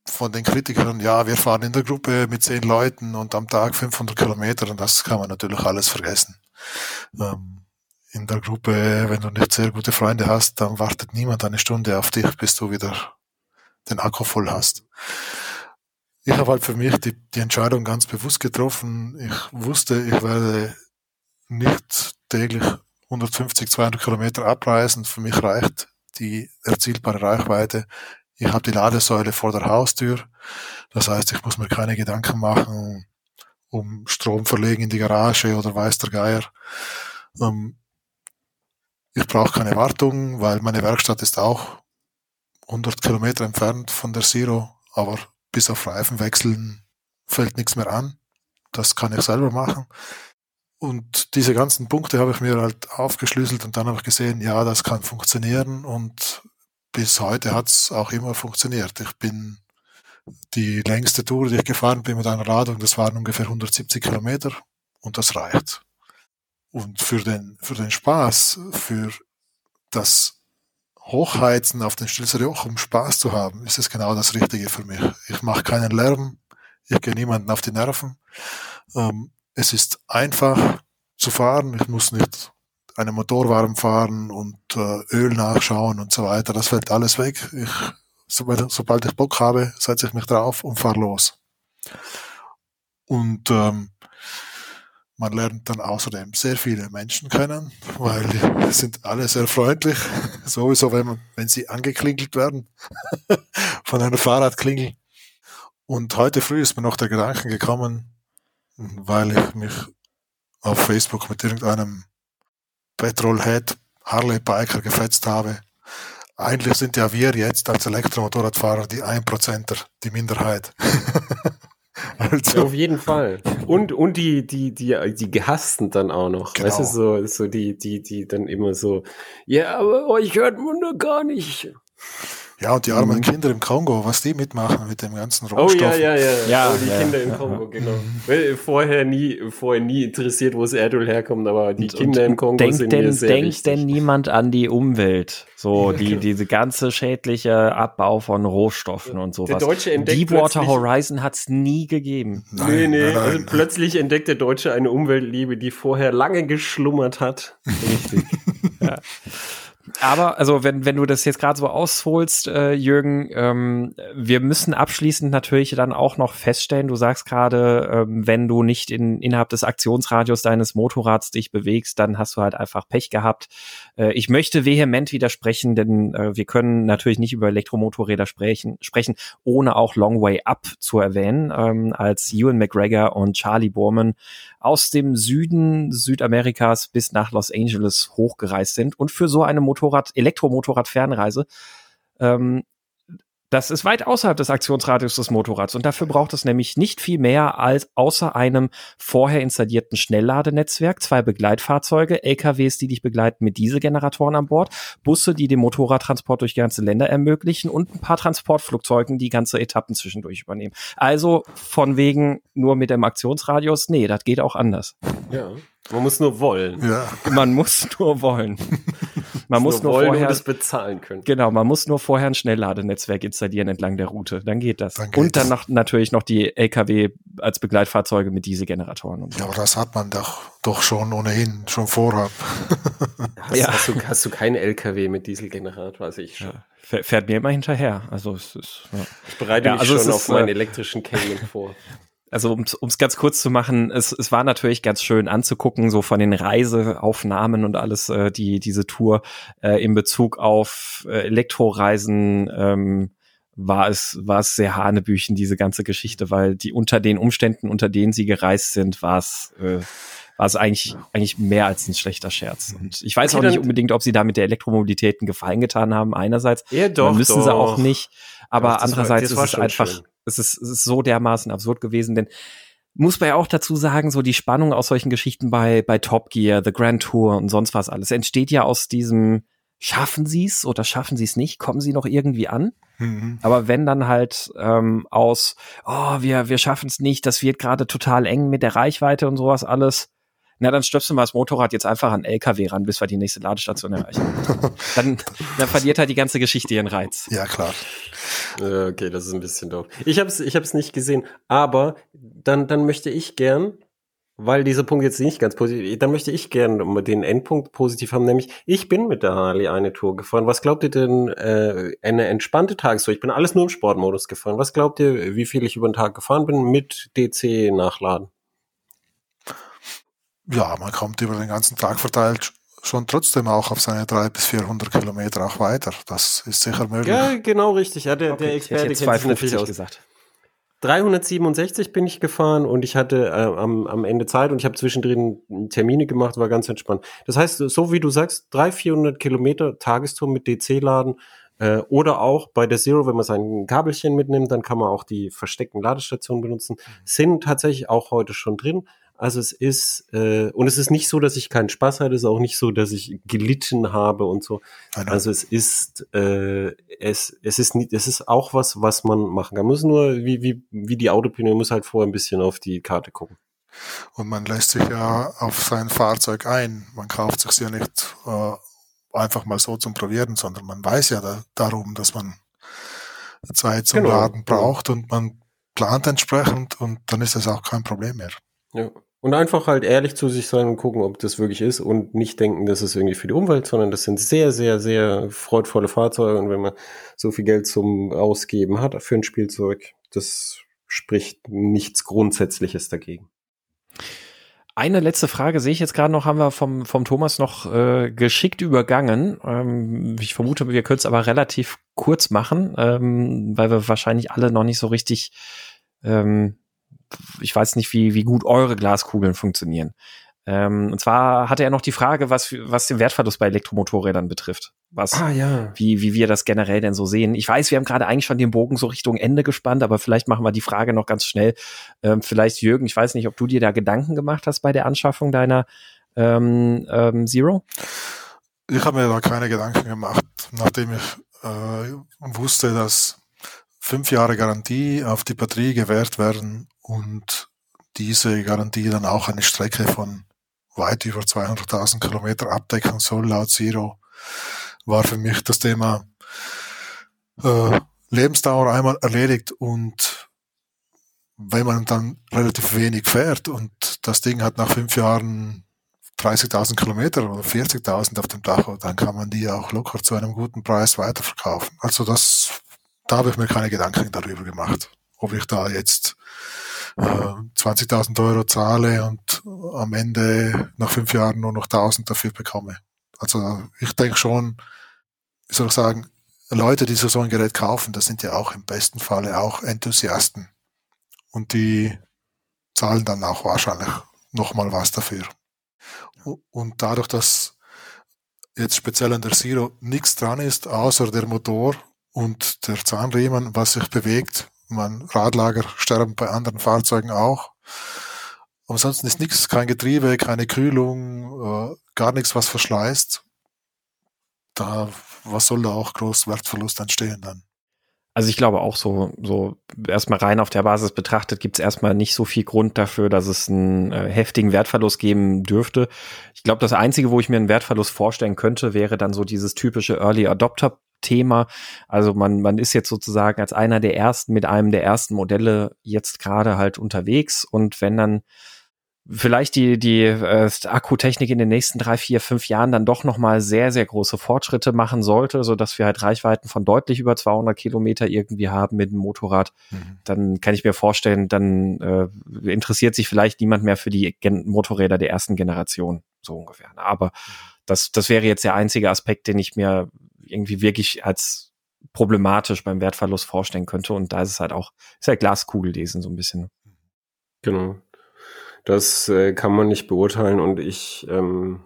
von den Kritikern, ja, wir fahren in der Gruppe mit zehn Leuten und am Tag 500 Kilometer und das kann man natürlich alles vergessen. Ähm, in der Gruppe, wenn du nicht sehr gute Freunde hast, dann wartet niemand eine Stunde auf dich, bis du wieder den Akku voll hast. Ich habe halt für mich die, die Entscheidung ganz bewusst getroffen. Ich wusste, ich werde nicht täglich 150, 200 Kilometer abreisen. Für mich reicht die erzielbare Reichweite. Ich habe die Ladesäule vor der Haustür. Das heißt, ich muss mir keine Gedanken machen um Strom verlegen in die Garage oder weiß der Geier. Ähm, ich brauche keine Wartung, weil meine Werkstatt ist auch 100 Kilometer entfernt von der Zero, aber bis auf Reifen wechseln fällt nichts mehr an. Das kann ich selber machen. Und diese ganzen Punkte habe ich mir halt aufgeschlüsselt und dann habe ich gesehen, ja, das kann funktionieren und bis heute hat es auch immer funktioniert. Ich bin die längste Tour, die ich gefahren bin mit einer Ladung, das waren ungefähr 170 Kilometer und das reicht. Und für den, für den Spaß, für das Hochheizen auf den Stilzer Joch, um Spaß zu haben, ist es genau das Richtige für mich. Ich mache keinen Lärm, ich gehe niemanden auf die Nerven. Ähm, es ist einfach zu fahren, ich muss nicht einen Motor warm fahren und äh, Öl nachschauen und so weiter. Das fällt alles weg. Ich, sobald, sobald ich Bock habe, setze ich mich drauf und fahre los. Und ähm, man lernt dann außerdem sehr viele Menschen kennen, weil die sind alle sehr freundlich. Sowieso, wenn, man, wenn sie angeklingelt werden von einer Fahrradklingel. Und heute früh ist mir noch der Gedanke gekommen, weil ich mich auf Facebook mit irgendeinem Petrolhead Harley Biker gefetzt habe. Eigentlich sind ja wir jetzt als Elektromotorradfahrer die Einprozenter, die Minderheit. Also. Ja, auf jeden Fall. Und, und die, die, die, die gehassten dann auch noch. Genau. Weißt du, so, so die, die, die dann immer so, ja, aber euch hört man doch gar nicht. Ja, und die armen mhm. Kinder im Kongo, was die mitmachen mit dem ganzen Rohstoff. Oh ja, ja, ja. ja oh, die ja, Kinder im Kongo, genau. Weil vorher nie, vorher nie interessiert, wo das Erdöl herkommt, aber die und, Kinder und im Kongo denkt sind denn, mir sehr Denkt wichtig. denn niemand an die Umwelt? So, die, genau. diese ganze schädliche Abbau von Rohstoffen und sowas. Der Deutsche entdeckt Deepwater Horizon hat's nie gegeben. Nein, nee, nee. Nein, also plötzlich entdeckt der Deutsche eine Umweltliebe, die vorher lange geschlummert hat. Richtig. ja. Aber also wenn wenn du das jetzt gerade so ausholst, äh, Jürgen, ähm, wir müssen abschließend natürlich dann auch noch feststellen. Du sagst gerade, ähm, wenn du nicht in innerhalb des Aktionsradius deines Motorrads dich bewegst, dann hast du halt einfach Pech gehabt. Äh, ich möchte vehement widersprechen, denn äh, wir können natürlich nicht über Elektromotorräder sprechen, sprechen, ohne auch Long Way Up zu erwähnen, ähm, als Ewan McGregor und Charlie Borman aus dem Süden Südamerikas bis nach Los Angeles hochgereist sind und für so eine Motorrad, Elektromotorrad-Fernreise ähm, das ist weit außerhalb des Aktionsradius des Motorrads und dafür braucht es nämlich nicht viel mehr als außer einem vorher installierten Schnellladenetzwerk, zwei Begleitfahrzeuge, LKWs, die dich begleiten mit Dieselgeneratoren an Bord, Busse, die den Motorradtransport durch ganze Länder ermöglichen und ein paar Transportflugzeugen, die ganze Etappen zwischendurch übernehmen. Also von wegen nur mit dem Aktionsradius, nee, das geht auch anders. Ja. Man muss nur wollen. Ja. Man muss nur wollen. Man muss nur, nur vorher es bezahlen können. Genau, man muss nur vorher ein Schnellladenetzwerk installieren entlang der Route. Dann geht das. Dann und dann noch, natürlich noch die LKW als Begleitfahrzeuge mit Dieselgeneratoren. Und so. Ja, aber das hat man doch, doch schon ohnehin, schon vorab. hast, ja. hast, du, hast du keinen LKW mit Dieselgenerator? Also ich schon. Ja. Fährt mir immer hinterher. Also es ist, ja. Ich bereite mich also schon auf meinen äh, elektrischen Cayman vor also um es ganz kurz zu machen, es, es war natürlich ganz schön anzugucken, so von den Reiseaufnahmen und alles, äh, die diese Tour äh, in Bezug auf äh, Elektroreisen ähm, war es war es sehr hanebüchen diese ganze Geschichte, weil die unter den Umständen, unter denen sie gereist sind, war es äh, war es eigentlich eigentlich mehr als ein schlechter Scherz. Und ich weiß okay, auch nicht unbedingt, ob sie da mit der Elektromobilität einen Gefallen getan haben. Einerseits ja, doch, müssen doch. sie auch nicht, aber ja, andererseits war, ist es einfach schön es ist, es ist so dermaßen absurd gewesen, denn muss man ja auch dazu sagen, so die Spannung aus solchen Geschichten bei, bei Top Gear, The Grand Tour und sonst was alles entsteht ja aus diesem, schaffen sie es oder schaffen sie es nicht, kommen sie noch irgendwie an? Mhm. Aber wenn dann halt ähm, aus, oh, wir, wir schaffen es nicht, das wird gerade total eng mit der Reichweite und sowas alles, na, dann stöpseln wir das Motorrad jetzt einfach an LKW ran, bis wir die nächste Ladestation erreichen. dann, dann verliert halt die ganze Geschichte ihren Reiz. Ja, klar. Okay, das ist ein bisschen doof. Ich habe es ich hab's nicht gesehen, aber dann, dann möchte ich gern, weil dieser Punkt jetzt nicht ganz positiv, dann möchte ich gern den Endpunkt positiv haben, nämlich ich bin mit der Harley eine Tour gefahren. Was glaubt ihr denn, äh, eine entspannte Tagestour? Ich bin alles nur im Sportmodus gefahren. Was glaubt ihr, wie viel ich über den Tag gefahren bin mit DC nachladen? Ja, man kommt über den ganzen Tag verteilt schon trotzdem auch auf seine 300 bis 400 Kilometer auch weiter. Das ist sicher möglich. Ja, genau richtig. Ja, der, okay. der Experte kennt sich natürlich aus. gesagt. 367 bin ich gefahren und ich hatte äh, am, am Ende Zeit und ich habe zwischendrin Termine gemacht, war ganz entspannt. Das heißt, so wie du sagst, 300, 400 Kilometer Tagestour mit DC-Laden Äh, oder auch bei der Zero, wenn man sein Kabelchen mitnimmt, dann kann man auch die versteckten Ladestationen benutzen. Sind tatsächlich auch heute schon drin. Also es ist, äh, und es ist nicht so, dass ich keinen Spaß hatte, es ist auch nicht so, dass ich gelitten habe und so. Nein, nein. Also es ist, äh, es, es ist nicht, es ist auch was, was man machen kann. Man muss nur, wie, wie, wie die Autopine, man muss halt vorher ein bisschen auf die Karte gucken. Und man lässt sich ja auf sein Fahrzeug ein. Man kauft sich ja nicht äh, einfach mal so zum Probieren, sondern man weiß ja da, darum, dass man Zeit zum Genau, Laden genau. braucht und man plant entsprechend und dann ist das auch kein Problem mehr. Ja. Und einfach halt ehrlich zu sich sein und gucken, ob das wirklich ist und nicht denken, das ist irgendwie für die Umwelt, sondern das sind sehr, sehr, sehr freudvolle Fahrzeuge und wenn man so viel Geld zum Ausgeben hat für ein Spielzeug, das spricht nichts Grundsätzliches dagegen. Eine letzte Frage sehe ich jetzt gerade noch, haben wir vom, vom Thomas noch äh, geschickt übergangen. Ähm, ich vermute, wir können es aber relativ kurz machen, ähm, weil wir wahrscheinlich alle noch nicht so richtig, ähm, ich weiß nicht, wie, wie gut eure Glaskugeln funktionieren. Ähm, und zwar hatte er noch die Frage, was, was den Wertverlust bei Elektromotorrädern betrifft. Was, ja. wie, wie wir das generell denn so sehen. Ich weiß, wir haben gerade eigentlich schon den Bogen so Richtung Ende gespannt, aber vielleicht machen wir die Frage noch ganz schnell. Ähm, vielleicht, Jürgen, ich weiß nicht, ob du dir da Gedanken gemacht hast bei der Anschaffung deiner ähm, ähm, Zero? Ich habe mir da keine Gedanken gemacht, nachdem ich äh, wusste, dass fünf Jahre Garantie auf die Batterie gewährt werden und diese Garantie dann auch eine Strecke von weit über 200.000 Kilometer abdecken soll laut Zero, war für mich das Thema äh, Lebensdauer einmal erledigt und wenn man dann relativ wenig fährt und das Ding hat nach fünf Jahren 30.000 Kilometer oder 40.000 auf dem Tacho, dann kann man die auch locker zu einem guten Preis weiterverkaufen. Also das, da habe ich mir keine Gedanken darüber gemacht, ob ich da jetzt äh, 20.000 Euro zahle und am Ende nach fünf Jahren nur noch 1.000 dafür bekomme. Also ich denke schon, wie soll ich sagen, Leute, die so so ein Gerät kaufen, das sind ja auch im besten Falle auch Enthusiasten. Und die zahlen dann auch wahrscheinlich nochmal was dafür. Und dadurch, dass jetzt speziell an der Zero nichts dran ist, außer der Motor und der Zahnriemen, was sich bewegt, man Radlager sterben bei anderen Fahrzeugen auch. Ansonsten ist nichts, kein Getriebe, keine Kühlung, äh, gar nichts, was verschleißt. Da, was soll da auch groß Wertverlust entstehen dann? Also ich glaube auch so, so erstmal rein auf der Basis betrachtet, gibt es erstmal nicht so viel Grund dafür, dass es einen äh, heftigen Wertverlust geben dürfte. Ich glaube, das Einzige, wo ich mir einen Wertverlust vorstellen könnte, wäre dann so dieses typische Early Adopter Thema. Also man, man ist jetzt sozusagen als einer der ersten mit einem der ersten Modelle jetzt gerade halt unterwegs und wenn dann vielleicht die, die äh, Akkutechnik in den nächsten drei, vier, fünf Jahren dann doch nochmal sehr, sehr große Fortschritte machen sollte, so dass wir halt Reichweiten von deutlich über 200 Kilometer irgendwie haben mit dem Motorrad, Mhm. dann kann ich mir vorstellen, dann äh, interessiert sich vielleicht niemand mehr für die Gen Motorräder der ersten Generation, so ungefähr. Aber das, das wäre jetzt der einzige Aspekt, den ich mir irgendwie wirklich als problematisch beim Wertverlust vorstellen könnte. Und da ist es halt auch, ist halt Glaskugellesen so ein bisschen. Genau. Das äh, kann man nicht beurteilen und ich, ähm,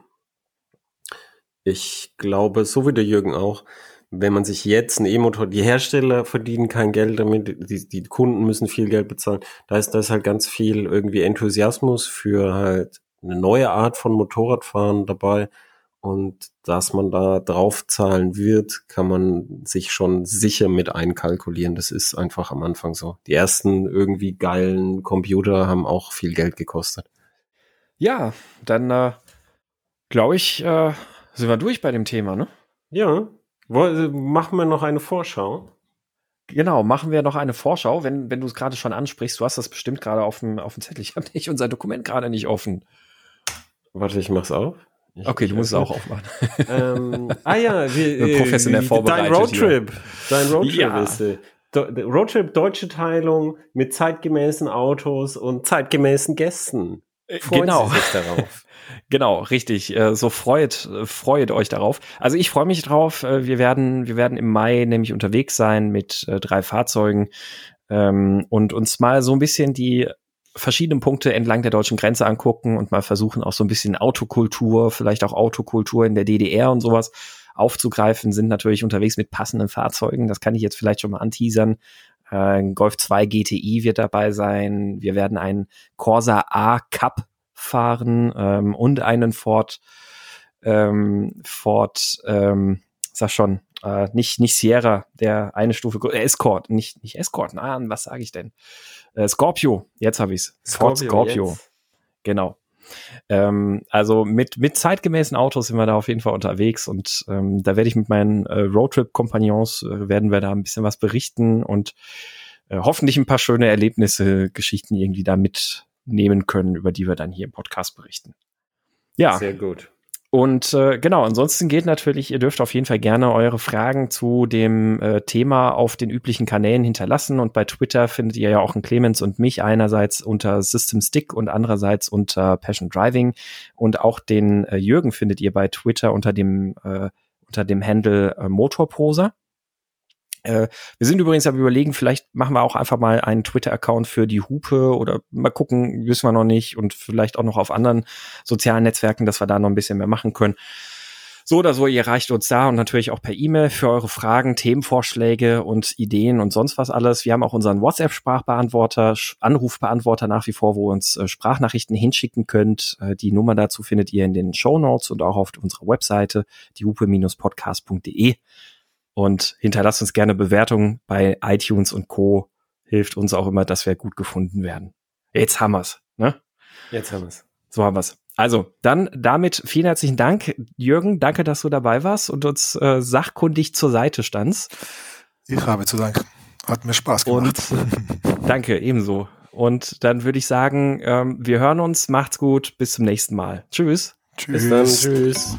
ich glaube, so wie der Jürgen auch, wenn man sich jetzt ein E-Motor, die Hersteller verdienen kein Geld damit, die, die Kunden müssen viel Geld bezahlen. Da ist, da ist halt ganz viel irgendwie Enthusiasmus für halt eine neue Art von Motorradfahren dabei. Und dass man da draufzahlen wird, kann man sich schon sicher mit einkalkulieren. Das ist einfach am Anfang so. Die ersten irgendwie geilen Computer haben auch viel Geld gekostet. Ja, dann äh, glaube ich, äh, sind wir durch bei dem Thema, ne? Ja. Woll- Machen wir noch eine Vorschau? Genau, machen wir noch eine Vorschau, wenn, wenn du es gerade schon ansprichst. Du hast das bestimmt gerade auf dem, auf dem Zettel. Ich habe nicht unser Dokument gerade nicht offen. Warte, ich mach's auf. Ich, Okay, du ich musst es auch aufmachen. ähm, ah ja, wir, professionell äh, vorbereitet Dein Roadtrip. Dein Roadtrip Ja. ist äh, Roadtrip deutsche Teilung mit zeitgemäßen Autos und zeitgemäßen Gästen. Genau. Sie sich darauf. Genau, richtig. Äh, So freut, äh, freut euch darauf. Also ich freue mich drauf. Äh, Wir werden, wir werden im Mai nämlich unterwegs sein mit äh, drei Fahrzeugen ähm, und uns mal so ein bisschen die verschiedenen Punkte entlang der deutschen Grenze angucken und mal versuchen auch so ein bisschen Autokultur, vielleicht auch Autokultur in der DDR und sowas aufzugreifen, sind natürlich unterwegs mit passenden Fahrzeugen. Das kann ich jetzt vielleicht schon mal anteasern. Äh, Golf 2 GTI wird dabei sein. Wir werden einen Corsa A Cup fahren ähm, und einen Ford ähm, Ford ähm, sag schon, äh, nicht, nicht Sierra, der eine Stufe, äh, Escort, nicht, nicht Escort, nein, was sage ich denn? Äh, Scorpio, jetzt habe ich's. Ford Scorpio. Scorpio. Genau. Ähm, also mit, mit zeitgemäßen Autos sind wir da auf jeden Fall unterwegs und ähm, da werde ich mit meinen äh, Roadtrip-Kompagnons, äh, werden wir da ein bisschen was berichten und äh, hoffentlich ein paar schöne Erlebnisse, Geschichten irgendwie da mitnehmen können, über die wir dann hier im Podcast berichten. Ja. Sehr gut. Und äh, genau, ansonsten geht natürlich, ihr dürft auf jeden Fall gerne eure Fragen zu dem äh, Thema auf den üblichen Kanälen hinterlassen. Und bei Twitter findet ihr ja auch einen Clemens und mich einerseits unter System Stick und andererseits unter Passion Driving. Und auch den äh, Jürgen findet ihr bei Twitter unter dem, äh, unter dem Handle äh, Motorposer. Äh, wir sind übrigens am überlegen, vielleicht machen wir auch einfach mal einen Twitter-Account für die Hupe oder mal gucken, wissen wir noch nicht und vielleicht auch noch auf anderen sozialen Netzwerken, dass wir da noch ein bisschen mehr machen können. So oder so, ihr reicht uns da und natürlich auch per E-Mail für eure Fragen, Themenvorschläge und Ideen und sonst was alles. Wir haben auch unseren WhatsApp-Sprachbeantworter, Anrufbeantworter nach wie vor, wo ihr uns äh, Sprachnachrichten hinschicken könnt. Äh, die Nummer dazu findet ihr in den Show Notes und auch auf unserer Webseite, diehupe-podcast.de. Und hinterlasst uns gerne Bewertungen bei iTunes und Co. Hilft uns auch immer, dass wir gut gefunden werden. Jetzt haben wir's, ne? Jetzt haben wir's. So haben wir's. Also, dann damit vielen herzlichen Dank, Jürgen. Danke, dass du dabei warst und uns äh, sachkundig zur Seite standst. Ich habe zu danken. Hat mir Spaß gemacht. Und, danke, ebenso. Und dann würde ich sagen, ähm, wir hören uns. Macht's gut. Bis zum nächsten Mal. Tschüss. Tschüss. Bis dann. Tschüss.